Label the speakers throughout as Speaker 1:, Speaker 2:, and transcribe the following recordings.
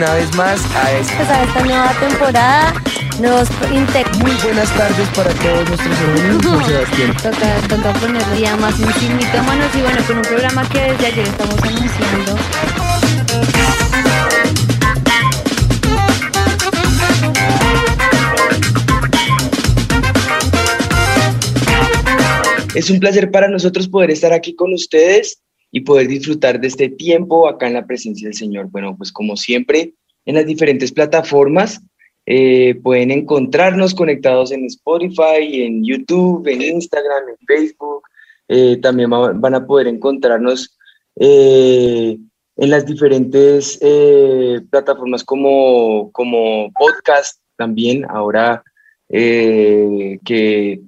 Speaker 1: una vez más a esta,
Speaker 2: pues a esta nueva temporada. Nos
Speaker 1: Muy buenas tardes para todos nuestros amigos, Sebastián.
Speaker 2: Toca, toca ponerle ya más en manos y bueno, con un programa que desde ayer estamos anunciando.
Speaker 1: Es un placer para nosotros poder estar aquí con ustedes y poder disfrutar de este tiempo acá en la presencia del Señor. Bueno, pues como siempre, en las diferentes plataformas eh, pueden encontrarnos conectados en Spotify, en YouTube, en Instagram, en Facebook. Eh, también van a poder encontrarnos eh, en las diferentes plataformas como, como podcast también. Ahora que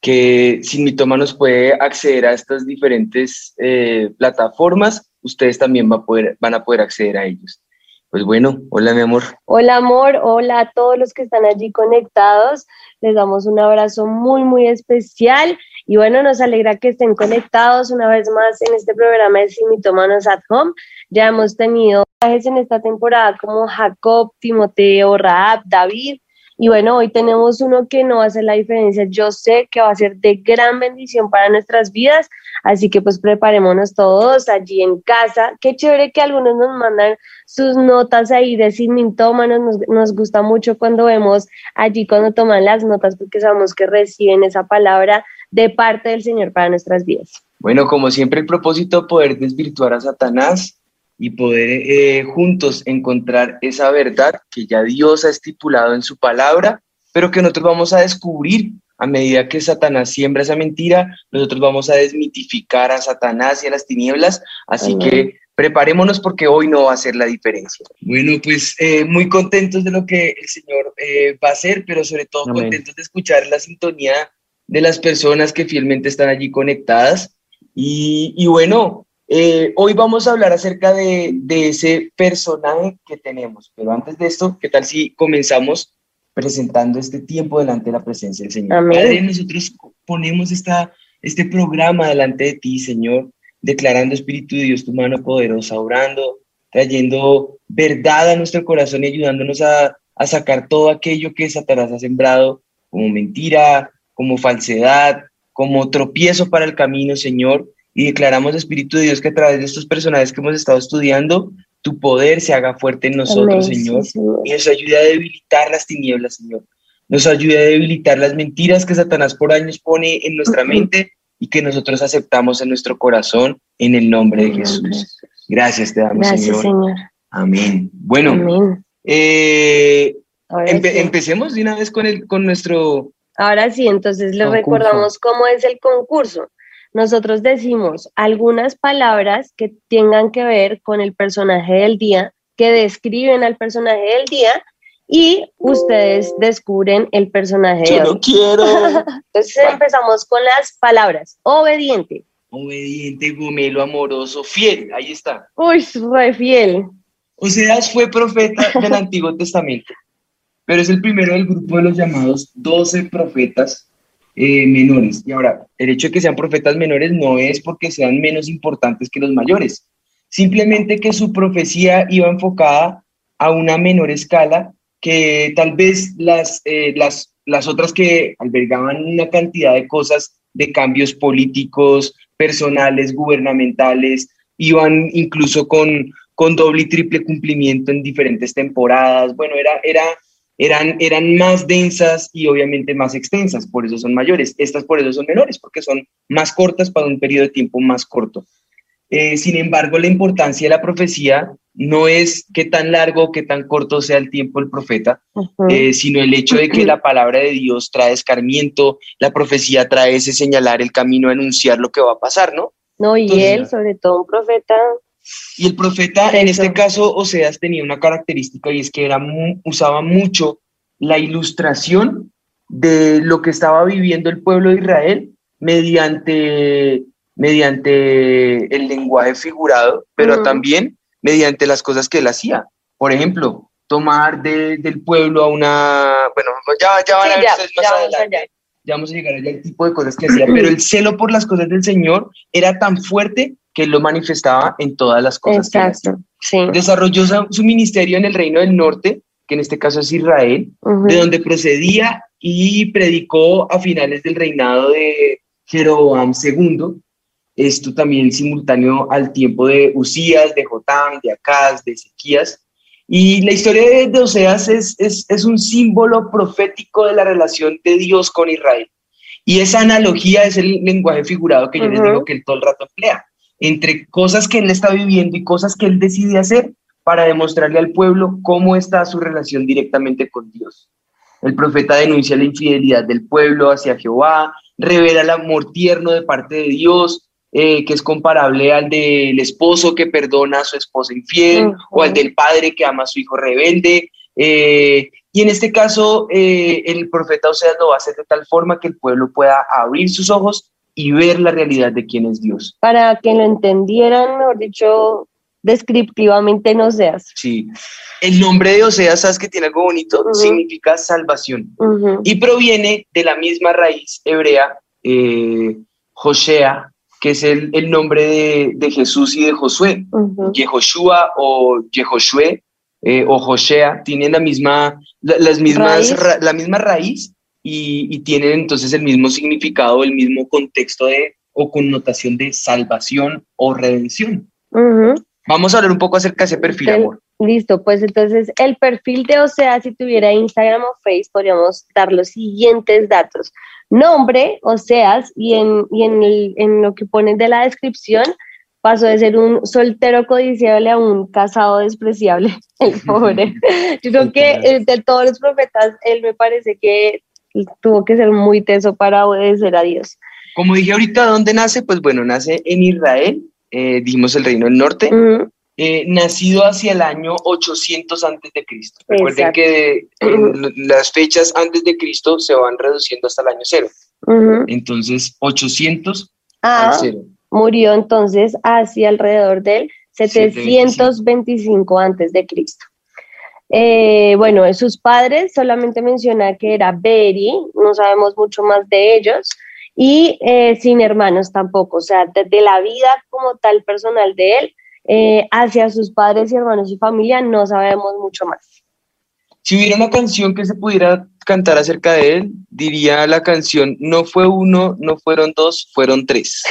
Speaker 1: que Sin Mitómanos puede acceder a estas diferentes eh, plataformas, ustedes también van a poder acceder a ellos. Pues bueno, hola mi amor.
Speaker 3: Hola amor, hola a todos los que están allí conectados. Les damos un abrazo muy, muy especial. Y bueno, nos alegra que estén conectados una vez más en este programa de Sin Mitómanos at Home. Ya hemos tenido viajes en esta temporada como Jacob, Timoteo, Raab, David, y bueno, hoy tenemos uno que no va a hacer la diferencia. Yo sé que va a ser de gran bendición para nuestras vidas, así que pues preparémonos todos allí en casa. Qué chévere que algunos nos mandan sus notas ahí de sinmintómanos. Nos, nos gusta mucho cuando vemos allí cuando toman las notas porque sabemos que reciben esa palabra de parte del Señor para nuestras vidas.
Speaker 1: Bueno, como siempre el propósito poder desvirtuar a Satanás y poder eh, juntos encontrar esa verdad que ya Dios ha estipulado en su palabra, pero que nosotros vamos a descubrir a medida que Satanás siembra esa mentira, nosotros vamos a desmitificar a Satanás y a las tinieblas, así que preparémonos porque hoy no va a ser la diferencia. Bueno, pues eh, muy contentos de lo que el Señor eh, va a hacer, pero sobre todo contentos de escuchar la sintonía de las personas que fielmente están allí conectadas. Y, y bueno, eh, hoy vamos a hablar acerca de, ese personaje que tenemos, pero antes de esto, ¿qué tal si comenzamos presentando este tiempo delante de la presencia del Señor? Padre, nosotros ponemos esta, este programa delante de ti, Señor, declarando Espíritu de Dios tu mano poderosa, orando, trayendo verdad a nuestro corazón y ayudándonos a, a sacar todo aquello que Satanás ha sembrado como mentira, como falsedad, como tropiezo para el camino, Señor y declaramos, Espíritu de Dios, que a través de estos personajes que hemos estado estudiando, tu poder se haga fuerte en nosotros, Señor, y nos ayude a debilitar las tinieblas, Señor. Nos ayude a debilitar las mentiras que Satanás por años pone en nuestra mente y que nosotros aceptamos en nuestro corazón en el nombre de Jesús. Gracias te damos,
Speaker 3: Gracias, Señor.
Speaker 1: Amén. Bueno, Eh, empecemos de una vez con, el, con nuestro...
Speaker 3: Ahora sí, entonces les recordamos cómo es el concurso nosotros decimos algunas palabras que tengan que ver con el personaje del día, que describen al personaje del día y ustedes descubren el personaje
Speaker 1: Yo no quiero.
Speaker 3: Entonces empezamos con las palabras. Obediente.
Speaker 1: Obediente, gomelo, amoroso, fiel. Ahí está.
Speaker 3: Uy, re fiel.
Speaker 1: Oseas fue profeta del Antiguo Testamento, pero es el primero del grupo de los llamados doce profetas eh, menores. Y ahora, el hecho de que sean profetas menores no es porque sean menos importantes que los mayores, simplemente que su profecía iba enfocada a una menor escala que tal vez las, eh, las, las otras que albergaban una cantidad de cosas, de cambios políticos, personales, gubernamentales, iban incluso con, con doble y triple cumplimiento en diferentes temporadas. Bueno, era, era eran, eran más densas y obviamente más extensas, por eso son mayores. Estas por eso son menores, porque son más cortas para un periodo de tiempo más corto. Eh, sin embargo, la importancia de la profecía no es qué tan largo o qué tan corto sea el tiempo del profeta, eh, sino el hecho de que la palabra de Dios trae escarmiento, la profecía trae ese señalar el camino, anunciar lo que va a pasar, ¿no?
Speaker 3: No, y él, sobre todo un profeta,
Speaker 1: y el profeta, en este caso, Oseas, tenía una característica y es que era usaba mucho la ilustración de lo que estaba viviendo el pueblo de Israel mediante, mediante el lenguaje figurado, pero también mediante las cosas que él hacía. Por ejemplo, tomar del pueblo a una, bueno, ya, ya van a ver ustedes más adelante. Ya vamos a llegar allá el tipo de cosas que hacía, pero el celo por las cosas del Señor era tan fuerte que él lo manifestaba en todas las cosas.
Speaker 3: Exacto.
Speaker 1: Desarrolló su ministerio en el reino del norte, que en este caso es Israel, de donde procedía y predicó a finales del reinado de Jeroboam II. Esto también simultáneo al tiempo de Usías, de Jotam, de Acaz, de Ezequías. Y la historia de, Oseas es, es, un símbolo profético de la relación de Dios con Israel. Y esa analogía es el lenguaje figurado que yo les digo que él todo el rato emplea, entre cosas que él está viviendo y cosas que él decide hacer para demostrarle al pueblo cómo está su relación directamente con Dios. El profeta denuncia la infidelidad del pueblo hacia Jehová, revela el amor tierno de parte de Dios, eh, que es comparable al del esposo que perdona a su esposa infiel o al del padre que ama a su hijo rebelde. Eh, y en este caso, eh, el profeta Oseas lo va a hacer de tal forma que el pueblo pueda abrir sus ojos y ver la realidad de quién es Dios.
Speaker 3: Para que lo entendieran, mejor dicho, descriptivamente en Oseas.
Speaker 1: Sí. El nombre de Oseas, ¿sabes que tiene algo bonito? Significa salvación. Y proviene de la misma raíz hebrea, eh, Josea, que es el, nombre de, Jesús y de Josué. Yehoshua o Yehoshue eh, o Josea tienen la misma, las mismas, la misma raíz y, tienen entonces el mismo significado, el mismo contexto de, o connotación de salvación o redención. Vamos a hablar un poco acerca de ese perfil, amor.
Speaker 3: Listo, pues entonces el perfil de Osea, si tuviera Instagram o Facebook, podríamos dar los siguientes datos. Nombre, Oseas, y en, y en, en lo que ponen de la descripción, pasó de ser un soltero codiciable a un casado despreciable, el pobre. Yo creo que eh, de todos los profetas, él me parece que tuvo que ser muy teso para obedecer a Dios.
Speaker 1: Como dije ahorita, ¿dónde nace? Pues bueno, nace en Israel, eh, dijimos el reino del norte, eh, nacido hacia el año 800 antes de Cristo. Recuerden que las fechas antes de Cristo se van reduciendo hasta el año cero. Entonces, 800
Speaker 3: ah, cero. Murió entonces hacia alrededor del 725 antes de Cristo. Eh, bueno, sus padres solamente menciona que era Beri, no sabemos mucho más de ellos, y eh, sin hermanos tampoco, o sea, desde la vida como tal personal de él, eh, hacia sus padres y hermanos y familia, no sabemos mucho más.
Speaker 1: Si hubiera una canción que se pudiera cantar acerca de él, diría la canción, no fue uno, no fueron dos, fueron tres.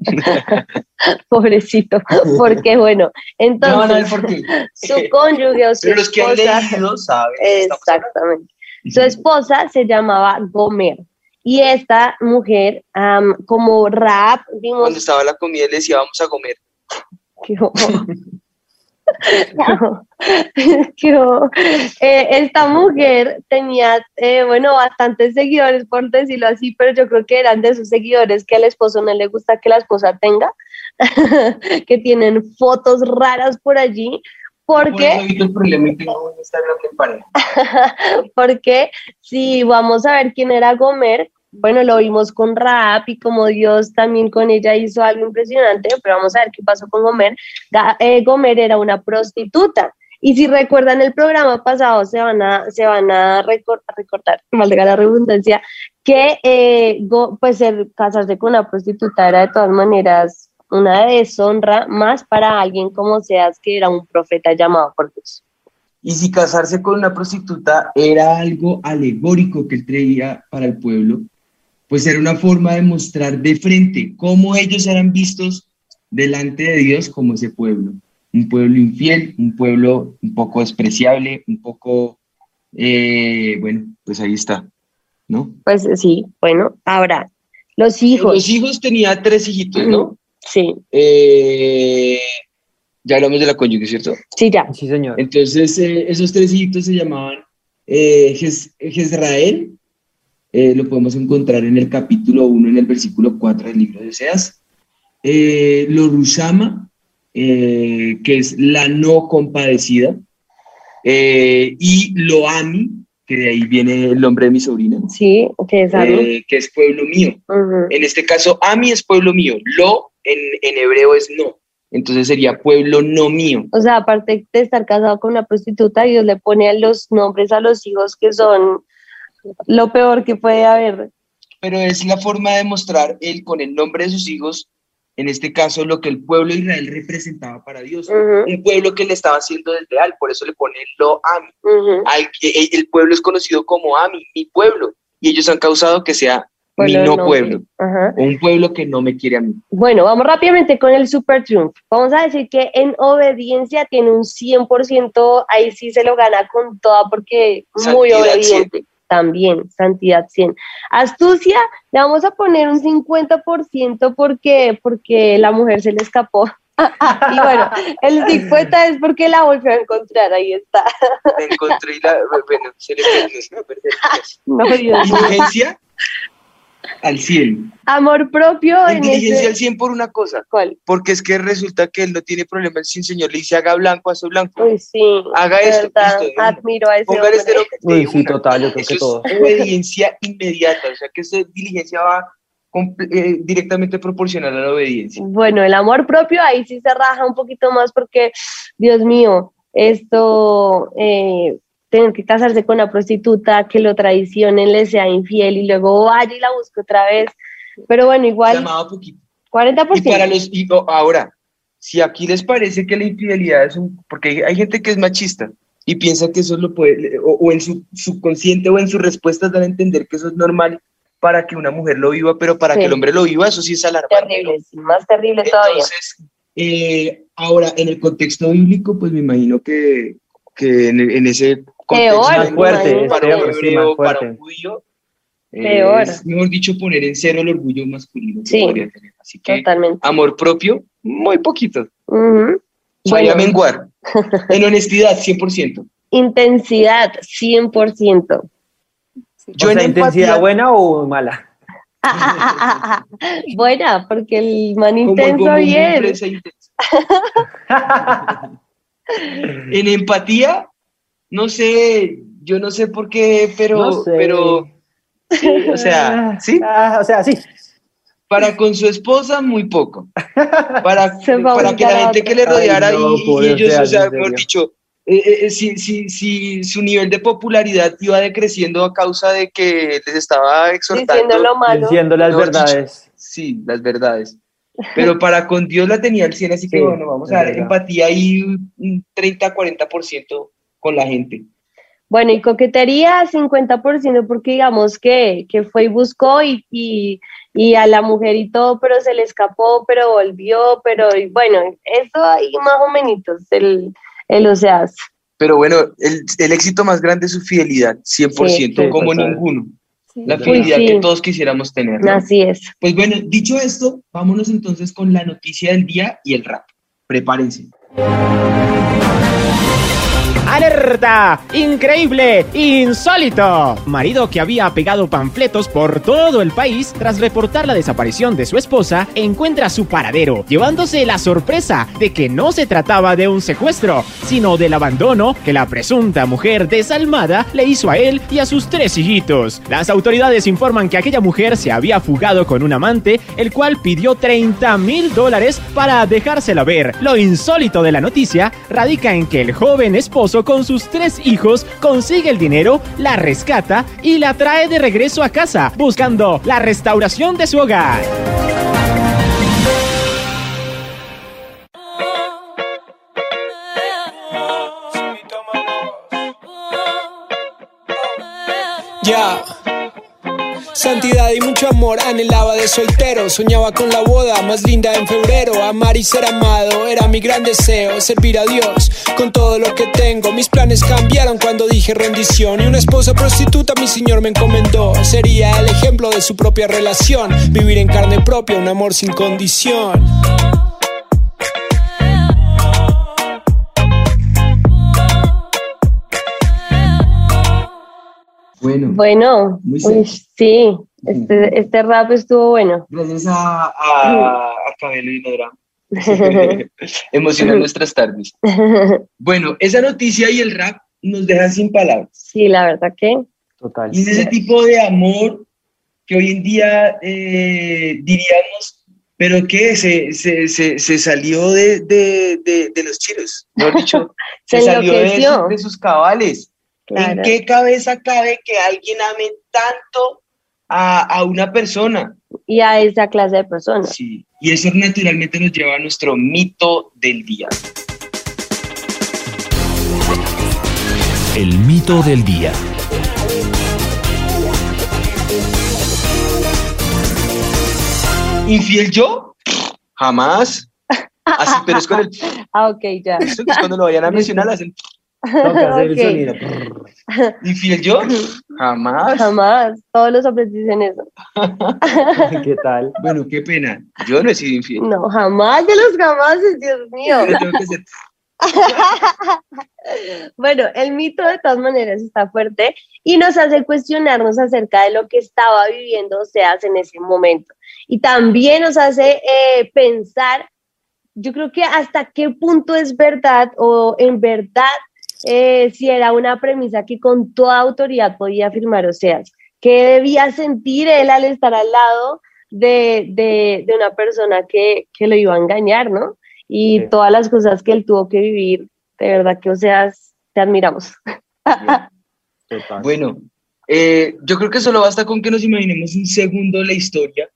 Speaker 3: Pobrecito, porque bueno, entonces su cónyuge o su
Speaker 1: Pero los que han leído saben.
Speaker 3: Exactamente. Su esposa se llamaba Gomer. Y esta mujer, como rap,
Speaker 1: vimos... Cuando estaba la comida le decía, vamos a comer.
Speaker 3: Eh, esta mujer tenía, eh, bueno, bastantes seguidores, por decirlo así, pero yo creo que eran de esos seguidores que al esposo no le gusta que la esposa tenga, que tienen fotos raras por allí, porque, porque si vamos a ver quién era Gomer, bueno, lo vimos con Rap y como Dios también con ella hizo algo impresionante, pero vamos a ver qué pasó con Gomer. Eh, Gomer era una prostituta. Y si recuerdan el programa pasado, se van a, se van a recortar, recortar valga la redundancia, que eh, pues casarse con una prostituta era de todas maneras una deshonra, más para alguien como seas que era un profeta llamado por Dios.
Speaker 1: Y si casarse con una prostituta era algo alegórico que él traía para el pueblo, pues era una forma de mostrar de frente cómo ellos eran vistos delante de Dios como ese pueblo. Un pueblo infiel, un pueblo un poco despreciable, un poco, eh, bueno, pues ahí está, ¿no?
Speaker 3: Pues sí, bueno, ahora, los hijos.
Speaker 1: Los hijos tenía tres hijitos, ¿no?
Speaker 3: Sí.
Speaker 1: Eh, ya hablamos de la cónyuge, ¿cierto?
Speaker 3: Sí, ya.
Speaker 1: Sí, señor. Entonces, eh, esos tres hijitos se llamaban Jezrael, eh, lo podemos encontrar en el capítulo 1, en el versículo 4 del libro de Oseas. Eh, lo Rushama, eh, que es la no compadecida, y lo Ami, que de ahí viene el nombre de mi sobrina.
Speaker 3: Sí, que es,
Speaker 1: que es pueblo mío. En este caso, Ami es pueblo mío, lo en, en hebreo es no. Entonces sería pueblo no mío.
Speaker 3: O sea, aparte de estar casado con una prostituta, Dios le pone los nombres a los hijos que son lo peor que puede haber.
Speaker 1: Pero es la forma de mostrar él con el nombre de sus hijos en este caso, lo que el pueblo de Israel representaba para Dios.
Speaker 3: Ujú.
Speaker 1: Un pueblo que le estaba haciendo desleal, por eso le pone lo ami. Al que- el, el pueblo es conocido como ami, mi pueblo, y ellos han causado que sea
Speaker 3: Pueblo
Speaker 1: mi no
Speaker 3: no.
Speaker 1: pueblo,
Speaker 3: Ajá.
Speaker 1: o un pueblo que no me quiere a mí.
Speaker 3: Bueno, vamos rápidamente con el super triunfo. Vamos a decir que en obediencia tiene un 100%, ahí sí se lo gana con toda porque muy obediente. También, santidad 100. Astucia, le vamos a poner un 50% porque, porque la mujer se le escapó. y bueno, el 50 es porque la volvió a encontrar, ahí está.
Speaker 1: La encontré y la, bueno, se le perdió, se me perdió.
Speaker 3: No, Dios mío.
Speaker 1: Al 100.
Speaker 3: Amor propio en
Speaker 1: Inteligencia
Speaker 3: ese...
Speaker 1: al 100 por una cosa,
Speaker 3: ¿Cuál?
Speaker 1: porque es que resulta que él no tiene problema, si el señor le dice haga blanco, hace blanco.
Speaker 3: Uy, sí.
Speaker 1: Haga esto, listo,
Speaker 3: admiro a ese
Speaker 1: este
Speaker 3: hombre.
Speaker 1: lo que te
Speaker 4: Uy,
Speaker 1: digo,
Speaker 4: sí,
Speaker 1: una-
Speaker 4: total, yo creo
Speaker 1: Eso
Speaker 4: que
Speaker 1: es
Speaker 4: todo.
Speaker 1: obediencia inmediata, o sea que esa diligencia va eh, directamente proporcional a la obediencia.
Speaker 3: Bueno, el amor propio ahí sí se raja un poquito más porque, Dios mío, esto, eh, tener que casarse con una prostituta, que lo traicionen, le sea infiel y luego vaya y la busque otra vez. Pero bueno, igual,
Speaker 1: amaba poquito.
Speaker 3: 40%.
Speaker 1: Y para los, y, o- ahora, si aquí les parece que la infidelidad es un, porque hay, gente que es machista y piensa que eso lo puede, o, o en su subconsciente o en sus respuestas dan a entender que eso es normal para que una mujer lo viva, pero para
Speaker 3: Sí.
Speaker 1: que el hombre lo viva, eso sí es alarmante.
Speaker 3: terrible, sí, más terrible todavía.
Speaker 1: Entonces, eh, ahora, en el contexto bíblico, pues me imagino que, que en, en ese
Speaker 3: Peor,
Speaker 1: para
Speaker 3: me
Speaker 4: fuerte,
Speaker 1: para
Speaker 3: que-
Speaker 1: un
Speaker 4: sí,
Speaker 1: hebreo,
Speaker 4: más
Speaker 1: para
Speaker 4: fuerte.
Speaker 1: un judío, eh,
Speaker 3: Peor.
Speaker 1: es, mejor dicho, poner en cero el orgullo masculino que
Speaker 3: Sí.
Speaker 1: podría tener. Así que
Speaker 3: Totalmente.
Speaker 1: amor propio, muy poquito.
Speaker 3: Ujú.
Speaker 1: Vaya a
Speaker 3: Bueno,
Speaker 1: menguar. En honestidad, 100%.
Speaker 3: intensidad, 100%.
Speaker 1: Yo
Speaker 4: o
Speaker 1: en
Speaker 4: sea, intensidad buena o mala.
Speaker 3: Buena, porque el man
Speaker 1: Como
Speaker 3: intenso bien.
Speaker 1: intensa. En empatía, no sé, yo no sé por qué, pero,
Speaker 4: No sé.
Speaker 1: pero, sí, o sea, sí,
Speaker 4: Ah, o sea, sí.
Speaker 1: para con su esposa muy poco. Para, para que la gente que le rodeara
Speaker 4: Ay, no,
Speaker 1: y- ellos,
Speaker 4: sea,
Speaker 1: o sea, mejor dicho, eh, eh, si, si, si su nivel de popularidad iba decreciendo a causa de que les estaba exhortando.
Speaker 3: Diciendo lo malo.
Speaker 4: Diciendo las
Speaker 1: Mejor dicho,
Speaker 4: verdades.
Speaker 1: Sí, las verdades. Pero para con Dios la tenía al 100, así que
Speaker 4: Sí,
Speaker 1: bueno, vamos a dar
Speaker 4: verdad.
Speaker 1: empatía y un 30-40% con la gente.
Speaker 3: Bueno, y coquetería 50% porque digamos que, que fue y buscó y, y, y a la mujer y todo, pero se le escapó, pero volvió, pero y bueno, eso ahí más o menos, el, el o sea,
Speaker 1: Pero bueno, el, el éxito más grande es su fidelidad, 100%,
Speaker 3: Sí, sí,
Speaker 1: como
Speaker 4: total.
Speaker 1: ninguno. La
Speaker 4: Uy,
Speaker 1: fidelidad
Speaker 3: sí.
Speaker 1: que todos quisiéramos tener. ¿no?
Speaker 3: así es.
Speaker 1: Pues bueno, dicho esto, vámonos entonces con la noticia del día y el rap. Prepárense.
Speaker 5: ¡Alerta! ¡Increíble! ¡Insólito! Marido que había pegado panfletos por todo el país tras reportar la desaparición de su esposa encuentra su paradero, llevándose la sorpresa de que no se trataba de un secuestro, sino del abandono que la presunta mujer desalmada le hizo a él y a sus tres hijitos. Las autoridades informan que aquella mujer se había fugado con un amante, el cual pidió 30 mil dólares para dejársela ver. Lo insólito de la noticia radica en que el joven esposo con sus tres hijos consigue el dinero, la rescata y la trae de regreso a casa, buscando la restauración de su hogar.
Speaker 6: Ya. Santidad y mucho amor anhelaba de soltero. Soñaba con la boda más linda en febrero. Amar y ser amado era mi gran deseo. Servir a Dios con todo lo que tengo. Mis planes cambiaron cuando dije rendición. Y una esposa prostituta mi señor me encomendó. Sería el ejemplo de su propia relación. Vivir en carne propia, un amor sin condición.
Speaker 1: Bueno,
Speaker 3: Bueno,
Speaker 1: Muy
Speaker 3: uy,
Speaker 1: serio.
Speaker 3: sí, este, este rap estuvo bueno.
Speaker 1: gracias a, a, a Cabello y Nodra. Emocionan nuestras tardes. Bueno, esa noticia y el rap nos dejan sin palabras.
Speaker 3: sí, la verdad que
Speaker 4: Total.
Speaker 1: Y es ese tipo de amor que hoy en día eh, diríamos, pero que se, se, se, se salió de, de, de, de los chiros, mejor dicho, se,
Speaker 3: Se
Speaker 1: salió de sus cabales.
Speaker 3: Claro.
Speaker 1: ¿En qué cabeza cabe que alguien ame tanto a, a una persona?
Speaker 3: y a esa clase de personas.
Speaker 1: Sí, y eso naturalmente nos lleva a nuestro mito del día.
Speaker 4: El mito del día.
Speaker 1: ¿Infiel yo? Jamás. Así, pero es con el...
Speaker 3: Ah, ok, ya.
Speaker 1: Esto que es cuando lo vayan a mencionar, hacen...
Speaker 7: Toca hacer
Speaker 3: Ok.
Speaker 7: el sonido.
Speaker 1: ¿Infiel yo? Jamás.
Speaker 3: Jamás. Todos los hombres dicen eso.
Speaker 7: ¿Qué tal?
Speaker 1: Bueno, qué pena. Yo no he sido infiel.
Speaker 3: No, jamás de los jamases, Dios mío.
Speaker 1: Pero tengo que ser-
Speaker 3: Bueno, el mito de todas maneras está fuerte y nos hace cuestionarnos acerca de lo que estaba viviendo Oseas en ese momento. Y también nos hace eh, pensar, yo creo que hasta qué punto es verdad o en verdad eh, si era una premisa que con toda autoridad podía afirmar Oseas. ¿Qué debía sentir él al estar al lado de, de- de una persona que, que lo iba a engañar, ¿no? Y
Speaker 7: Sí.
Speaker 3: todas las cosas que él tuvo que vivir, de verdad que Oseas, te admiramos.
Speaker 1: Bueno, eh, yo creo que solo basta con que nos imaginemos un segundo la historia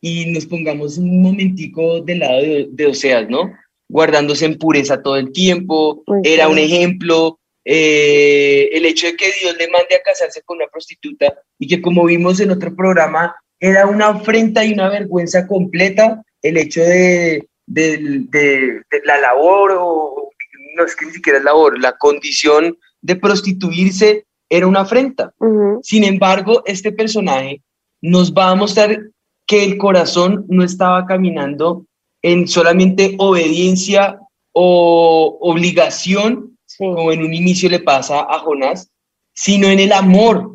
Speaker 1: y nos pongamos un momentico del lado de, de Oseas, ¿no? Guardándose en pureza todo el tiempo,
Speaker 3: Muy
Speaker 1: era un ejemplo, eh, el hecho de que Dios le mande a casarse con una prostituta y que como vimos en otro programa, era una afrenta y una vergüenza completa el hecho de, de- de- de la labor, o no es que ni siquiera es labor, la condición de prostituirse era una afrenta. Sin embargo, este personaje nos va a mostrar que el corazón no estaba caminando en solamente obediencia o obligación,
Speaker 3: sí.
Speaker 1: como en un inicio le pasa a Jonás, sino en el amor.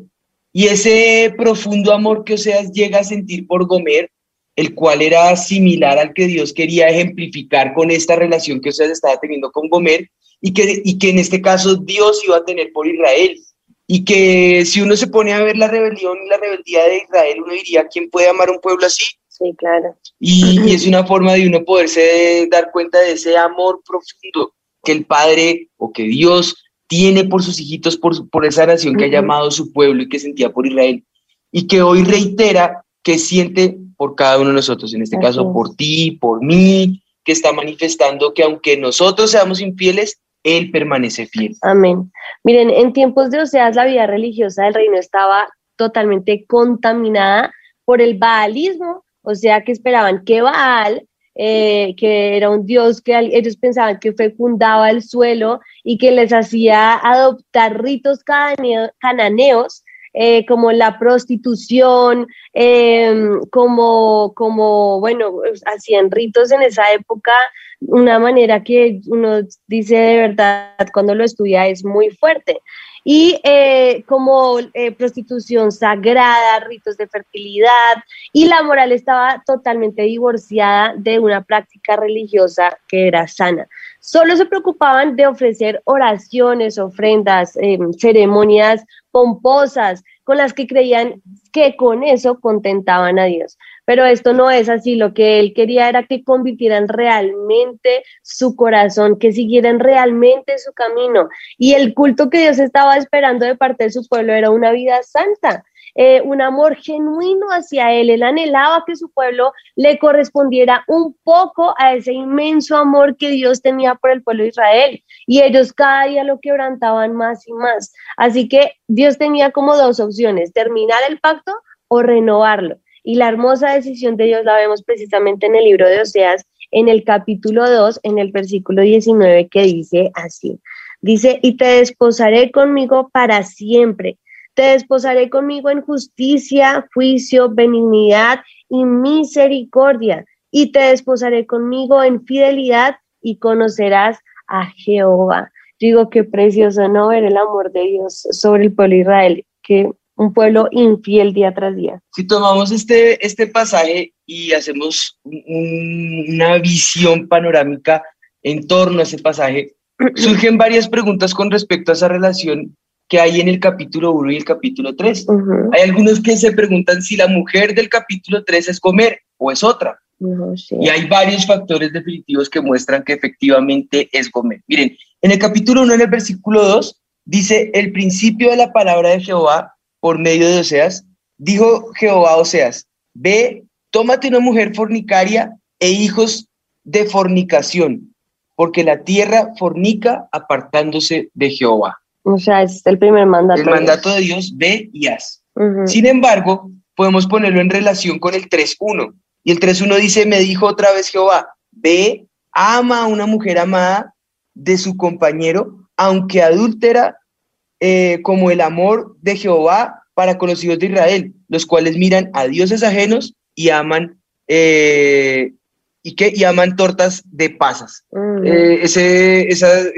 Speaker 1: Y ese profundo amor que Oseas llega a sentir por Gomer, el cual era similar al que Dios quería ejemplificar con esta relación que Oseas estaba teniendo con Gomer, y que, y que en este caso Dios iba a tener por Israel. Y que si uno se pone a ver la rebelión y la rebeldía de Israel, uno diría, ¿quién puede amar a un pueblo así?
Speaker 3: Sí, claro.
Speaker 1: Y, y es una forma de uno poderse dar cuenta de ese amor profundo que el Padre o que Dios tiene por sus hijitos, por, por esa nación que ha llamado su pueblo y que sentía por Israel. Y que hoy reitera que siente por cada uno de nosotros, en este
Speaker 3: Así
Speaker 1: caso
Speaker 3: es.
Speaker 1: por ti, por mí, que está manifestando que aunque nosotros seamos infieles, Él permanece fiel.
Speaker 3: Amén. Miren, en tiempos de Oseas la vida religiosa del reino estaba totalmente contaminada por el baalismo, o sea que esperaban que Baal, eh, que era un dios que ellos pensaban que fecundaba el suelo y que les hacía adoptar ritos cananeo- cananeos, eh, como la prostitución, em, como, como, bueno, hacían ritos en esa época una manera que uno dice de verdad cuando lo estudia es muy fuerte. Y eh, como eh, prostitución sagrada, ritos de fertilidad, y la moral estaba totalmente divorciada de una práctica religiosa que era sana. Solo se preocupaban de ofrecer oraciones, ofrendas, eh, ceremonias pomposas, con las que creían que con eso contentaban a Dios pero esto no es así. Lo que él quería era que convirtieran realmente su corazón, que siguieran realmente su camino. Y el culto que Dios estaba esperando de parte de su pueblo era una vida santa. eh, un amor genuino hacia él. Él anhelaba que su pueblo le correspondiera un poco a ese inmenso amor que Dios tenía por el pueblo de Israel. Y ellos cada día lo quebrantaban más y más. Así que Dios tenía como dos opciones, terminar el pacto o renovarlo. Y la hermosa decisión de Dios la vemos precisamente en el libro de Oseas, en el capítulo 2, en el versículo 19, que dice así. Dice, y te desposaré conmigo para siempre. Te desposaré conmigo en justicia, juicio, benignidad y misericordia. Y te desposaré conmigo en fidelidad y conocerás a Jehová. Digo, qué precioso, ¿no? Ver el amor de Dios sobre el pueblo Israel, que un pueblo infiel día tras día.
Speaker 1: Si tomamos este, este pasaje y hacemos un- una visión panorámica en torno a ese pasaje, surgen varias preguntas con respecto a esa relación que hay en el capítulo 1 y el capítulo 3.
Speaker 3: Ujú,
Speaker 1: Hay algunos que se preguntan si la mujer del capítulo 3 es comer o es otra.
Speaker 3: ujú, sí.
Speaker 1: Y hay varios factores definitivos que muestran que efectivamente es Gomer. Miren, en el capítulo 1, en el versículo 2, dice, el principio de la palabra de Jehová por medio de Oseas, dijo Jehová a Oseas, ve tómate una mujer fornicaria e hijos de fornicación, porque la tierra fornica apartándose de Jehová.
Speaker 3: O sea, es el primer mandato.
Speaker 1: El mandato de Dios, ve y haz. Sin embargo, podemos ponerlo en relación con el 3.1. Y el 3.1 dice, me dijo otra vez Jehová, ve, ama a una mujer amada de su compañero, aunque adúltera, eh, como el amor de Jehová para con los hijos de Israel, los cuales miran a dioses ajenos y aman eh, y que y aman tortas de pasas. Eh, ese, ese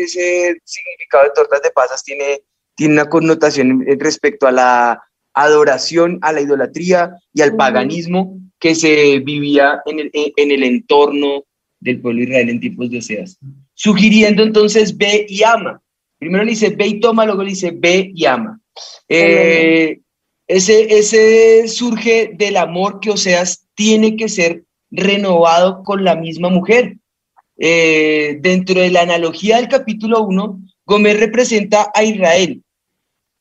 Speaker 1: significado de tortas de pasas tiene, tiene una connotación respecto a la adoración, a la idolatría y al paganismo que se vivía en el, en el entorno del pueblo Israel en tiempos de Oseas. Sugiriendo entonces ve y ama. Primero le dice ve y toma, luego le dice ve y ama. Eh, ese, ese surge del amor que Oseas tiene que ser renovado con la misma mujer. Eh, dentro de la analogía del capítulo 1, Gómez representa a Israel.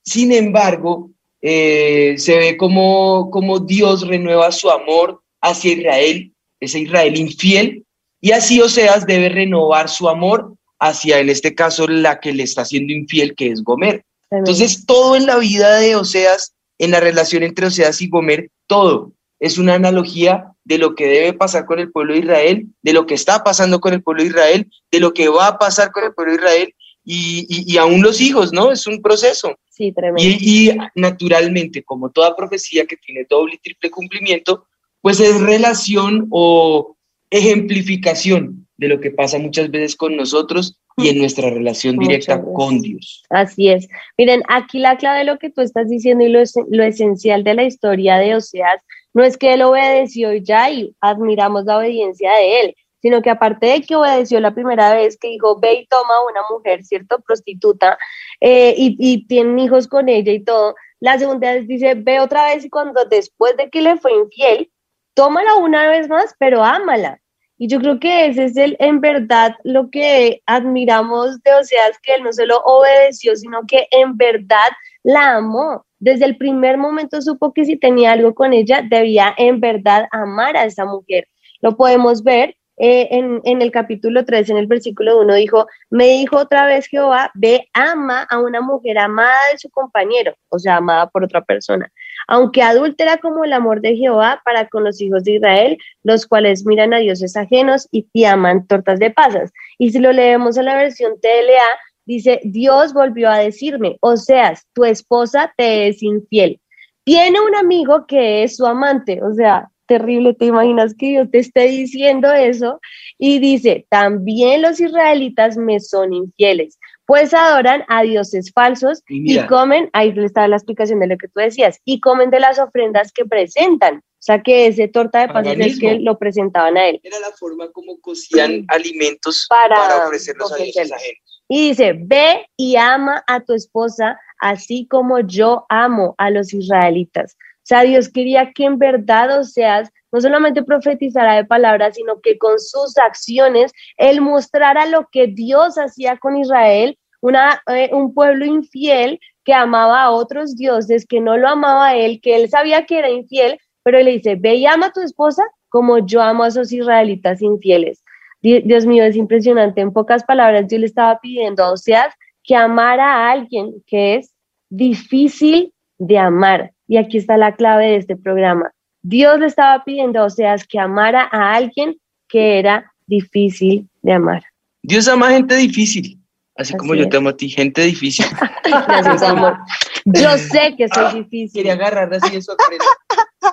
Speaker 1: Sin embargo, eh, se ve como, como Dios renueva su amor hacia Israel, ese Israel infiel, y así Oseas debe renovar su amor hacia, en este caso, la que le está siendo infiel, que es Gomer. Entonces, todo en la vida de Oseas, en la relación entre Oseas y Gomer, todo es una analogía de lo que debe pasar con el pueblo de Israel, de lo que está pasando con el pueblo de Israel, de lo que va a pasar con el pueblo de Israel y, y, aún los hijos, ¿no? Es un proceso.
Speaker 3: Sí, tremendo.
Speaker 1: Y, y, naturalmente, como toda profecía que tiene doble y triple cumplimiento, pues es relación o ejemplificación de lo que pasa muchas veces con nosotros y en nuestra relación directa con Dios.
Speaker 3: Así es. Miren, aquí la clave de lo que tú estás diciendo y lo, lo esencial de la historia de Oseas no es que él obedeció ya y admiramos la obediencia de él, sino que aparte de que obedeció la primera vez que dijo, ve y toma a una mujer, ¿cierto? Prostituta, eh, y, y tienen hijos con ella y todo. La segunda vez dice, ve otra vez y cuando después de que le fue infiel, tómala una vez más, pero ámala. Y yo creo que ese es el, en verdad lo que admiramos de Oseas, que él no solo obedeció, sino que en verdad la amó. Desde el primer momento supo que si tenía algo con ella, debía en verdad amar a esa mujer. Lo podemos ver eh, en, en, el capítulo 3, en el versículo 1, dijo, me dijo otra vez Jehová, ve, ama a una mujer amada de su compañero, o sea, amada por otra persona, aunque adúltera como el amor de Jehová para con los hijos de Israel, los cuales miran a dioses ajenos y te aman tortas de pasas. Y si lo leemos en la versión TLA, dice, Dios volvió a decirme, o sea, tu esposa te es infiel. Tiene un amigo que es su amante, o sea, terrible, ¿te imaginas que yo te esté diciendo eso? Y dice, también los israelitas me son infieles, pues adoran a dioses falsos y, comen, ahí está la explicación de lo que tú decías, y comen de las ofrendas que presentan. O sea, que ese torta de pasas es que lo presentaban a él.
Speaker 1: Era la forma como cocían alimentos para, ofrecerlos a dioses ajenos.
Speaker 3: Y dice, ve y ama a tu esposa, así como yo amo a los israelitas. O sea, Dios quería que en verdad o seas no solamente profetizara de palabras, sino que con sus acciones Él mostrara lo que Dios hacía con Israel, eh, un pueblo infiel que amaba a otros dioses, que no lo amaba a Él, que Él sabía que era infiel, pero Él le dice, ve y ama a tu esposa como yo amo a esos israelitas infieles. Dios mío, es impresionante. En pocas palabras, yo le estaba pidiendo a Oseas que amara a alguien que es difícil de amar. Y aquí está la clave de este programa. Dios le estaba pidiendo o sea, que amara a alguien que era difícil de amar.
Speaker 1: Dios ama a gente difícil, así, como yo te amo a ti, gente difícil.
Speaker 3: Gracias, amor. Yo sé que soy difícil.
Speaker 1: Quería agarrar así eso.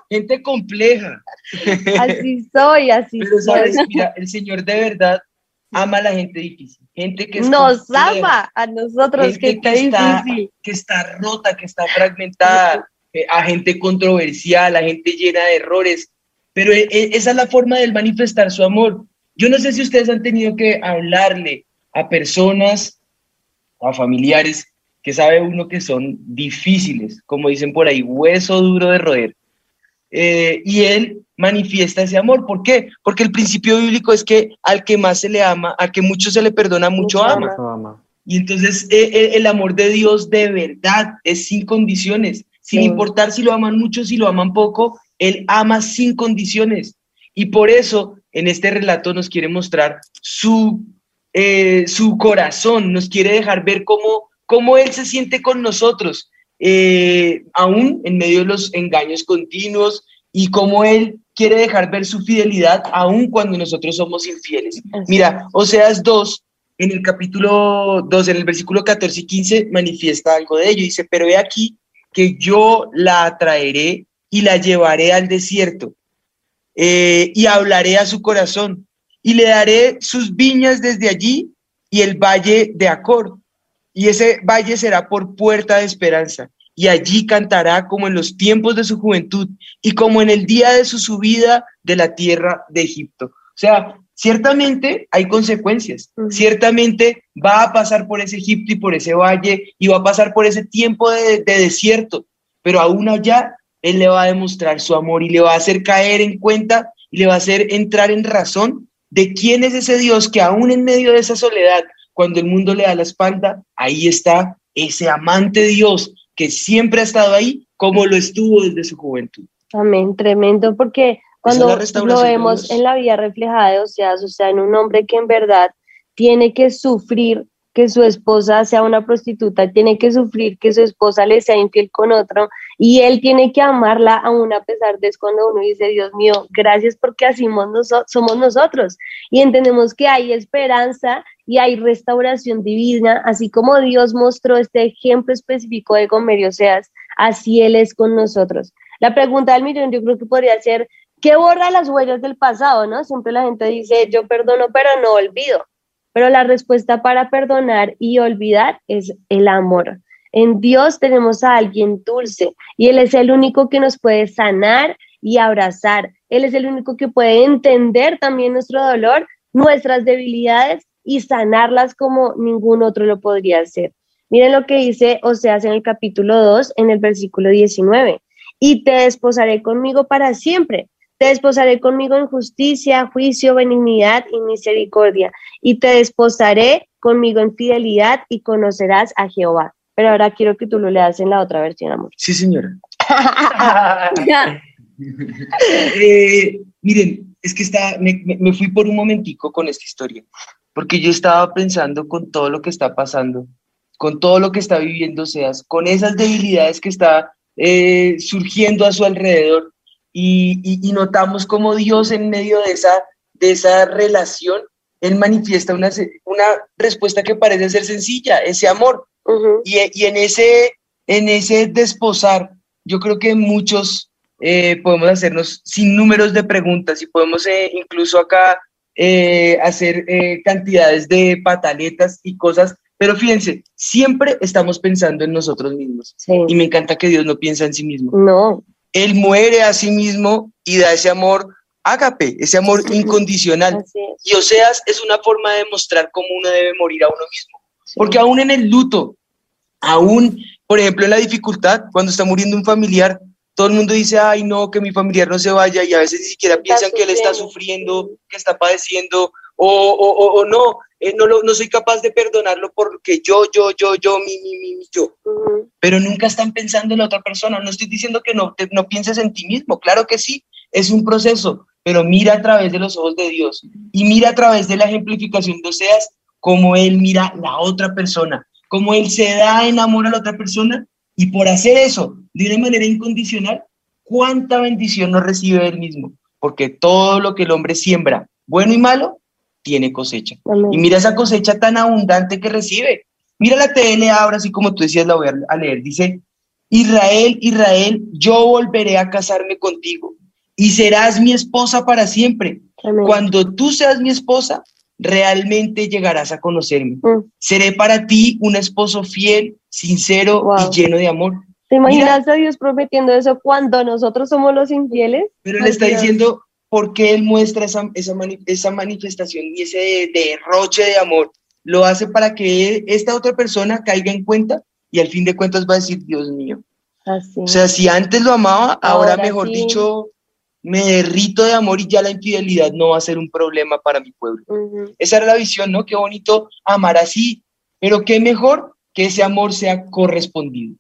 Speaker 1: gente compleja.
Speaker 3: Así soy, así
Speaker 1: Pero, ¿sabes? Mira, el Señor de verdad ama a la gente difícil. Gente que
Speaker 3: nos ama a nosotros, gente, que, está, difícil.
Speaker 1: que está rota, que está fragmentada, eh, a gente controversial, a gente llena de errores, pero eh, eh, esa es la forma de manifestar su amor. Yo no sé si ustedes han tenido que hablarle a personas, a familiares, que sabe uno que son difíciles, como dicen por ahí, hueso duro de roer. y él manifiesta ese amor. ¿Por qué? Porque el principio bíblico es que al que más se le ama, al que mucho se le perdona, mucho, ama. ama. Y entonces el amor de Dios de verdad es sin condiciones sin importar si lo aman mucho, si lo aman poco, Él ama sin condiciones. Y por eso en este relato nos quiere mostrar su, eh, su corazón, nos quiere dejar ver cómo, cómo Él se siente con nosotros, eh, aún en medio de los engaños continuos y cómo Él quiere dejar ver su fidelidad aún cuando nosotros somos infieles. Mira, Oseas 2, en el capítulo 2, en el versículo 14 y 15, manifiesta algo de ello. Dice, pero he aquí que yo la atraeré y la llevaré al desierto eh, y hablaré a su corazón y le daré sus viñas desde allí y el valle de Acor. Y ese valle será por puerta de esperanza. Y allí cantará como en los tiempos de su juventud y como en el día de su subida de la tierra de Egipto. O sea, ciertamente hay consecuencias. Ciertamente va a pasar por ese Egipto y por ese valle y va a pasar por ese tiempo de, de desierto. Pero aún allá él le va a demostrar su amor y le va a hacer caer en cuenta y le va a hacer entrar en razón de quién es ese Dios que aún en medio de esa soledad, cuando el mundo le da la espalda, ahí está ese amante Dios que siempre ha estado ahí como lo estuvo desde su juventud.
Speaker 3: Amén, tremendo, porque cuando lo vemos en la vida reflejada de Oseas, o sea, en un hombre que en verdad tiene que sufrir que su esposa sea una prostituta, tiene que sufrir que su esposa le sea infiel con otro y él tiene que amarla aún a pesar de eso cuando uno dice, Dios mío, gracias porque así somos nosotros y entendemos que hay esperanza y hay restauración divina, así como Dios mostró este ejemplo específico de Gomerio Seas, así Él es con nosotros. La pregunta del millón yo creo que podría ser, ¿qué borra las huellas del pasado? ¿no? Siempre la gente dice, yo perdono, pero no olvido. Pero la respuesta para perdonar y olvidar es el amor. En Dios tenemos a alguien dulce y Él es el único que nos puede sanar y abrazar. Él es el único que puede entender también nuestro dolor, nuestras debilidades y sanarlas como ningún otro lo podría hacer. Miren lo que dice Oseas en el capítulo 2, en el versículo 19. Y te desposaré conmigo para siempre te desposaré conmigo en justicia, juicio, benignidad y misericordia, y te desposaré conmigo en fidelidad y conocerás a Jehová. Pero ahora quiero que tú lo leas en la otra versión, amor.
Speaker 1: Sí, señora. Eh, miren, es que está, me, me, fui por un momentico con esta historia, porque yo estaba pensando con todo lo que está pasando, con todo lo que está viviendo Seas, con esas debilidades que está eh, surgiendo a su alrededor, y, notamos cómo Dios en medio de esa, de esa relación, Él manifiesta una, una respuesta que parece ser sencilla, ese amor. y, y, en, ese, en ese desposar, yo creo que muchos eh, podemos hacernos sin números de preguntas y podemos eh, incluso acá eh, hacer cantidades de pataletas y cosas, pero fíjense, siempre estamos pensando en nosotros mismos. Y me encanta que Dios no piensa en sí mismo.
Speaker 3: No.
Speaker 1: Él muere a sí mismo y da ese amor ágape, ese amor incondicional. Y Oseas es una forma de mostrar cómo uno debe morir a uno mismo. Porque aún en el luto, aún, por ejemplo, en la dificultad, cuando está muriendo un familiar, todo el mundo dice, ay, no, que mi familiar no se vaya, y a veces ni siquiera piensan que él está sufriendo, que está padeciendo, o, no, eh, no, no soy capaz de perdonarlo porque yo, yo, yo, yo, mi, mi, mi, yo. Pero nunca están pensando en la otra persona. No estoy diciendo que no, no pienses en ti mismo, claro que sí, es un proceso, pero mira a través de los ojos de Dios y mira a través de la ejemplificación de Oseas cómo Él mira la otra persona, cómo Él se da en amor a la otra persona y por hacer eso de una manera incondicional, cuánta bendición nos recibe Él mismo, porque todo lo que el hombre siembra, bueno y malo, tiene cosecha. Y mira esa cosecha tan abundante que recibe. Mira la TL ahora, así como tú decías, la voy a leer. Dice, Israel, Israel, yo volveré a casarme contigo y serás mi esposa para siempre. Cuando tú seas mi esposa, realmente llegarás a conocerme. Mm. Seré para ti un esposo fiel, sincero y lleno de amor.
Speaker 3: ¿Te imaginas a Dios prometiendo eso cuando nosotros somos los infieles?
Speaker 1: Pero le está diciendo, porque Él muestra esa, esa, esa manifestación y ese derroche de amor. Lo hace para que esta otra persona caiga en cuenta y al fin de cuentas va a decir, Dios mío. O sea, si antes lo amaba, ahora, mejor dicho, me derrito de amor y ya la infidelidad no va a ser un problema para mi pueblo. Esa era la visión, ¿no? Qué bonito amar así, pero qué mejor que ese amor sea correspondido.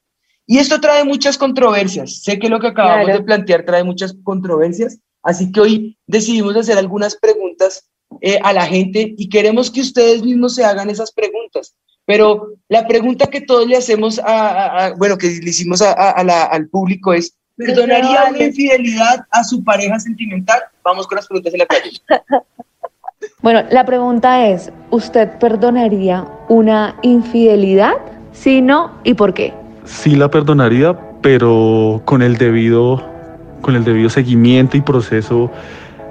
Speaker 1: Y esto trae muchas controversias. Sé que lo que acabamos
Speaker 3: Claro.
Speaker 1: de plantear trae muchas controversias, así que hoy decidimos hacer algunas preguntas eh, a la gente y queremos que ustedes mismos se hagan esas preguntas. Pero la pregunta que todos le hacemos a, a- a- bueno, que le hicimos a- a- a la- al público es, ¿perdonaría una infidelidad a su pareja sentimental? Vamos con las preguntas en la calle.
Speaker 8: Bueno, la pregunta es, ¿usted perdonaría una infidelidad? Si no, ¿y por qué?
Speaker 9: Sí la perdonaría, pero con el debido, con el debido seguimiento y proceso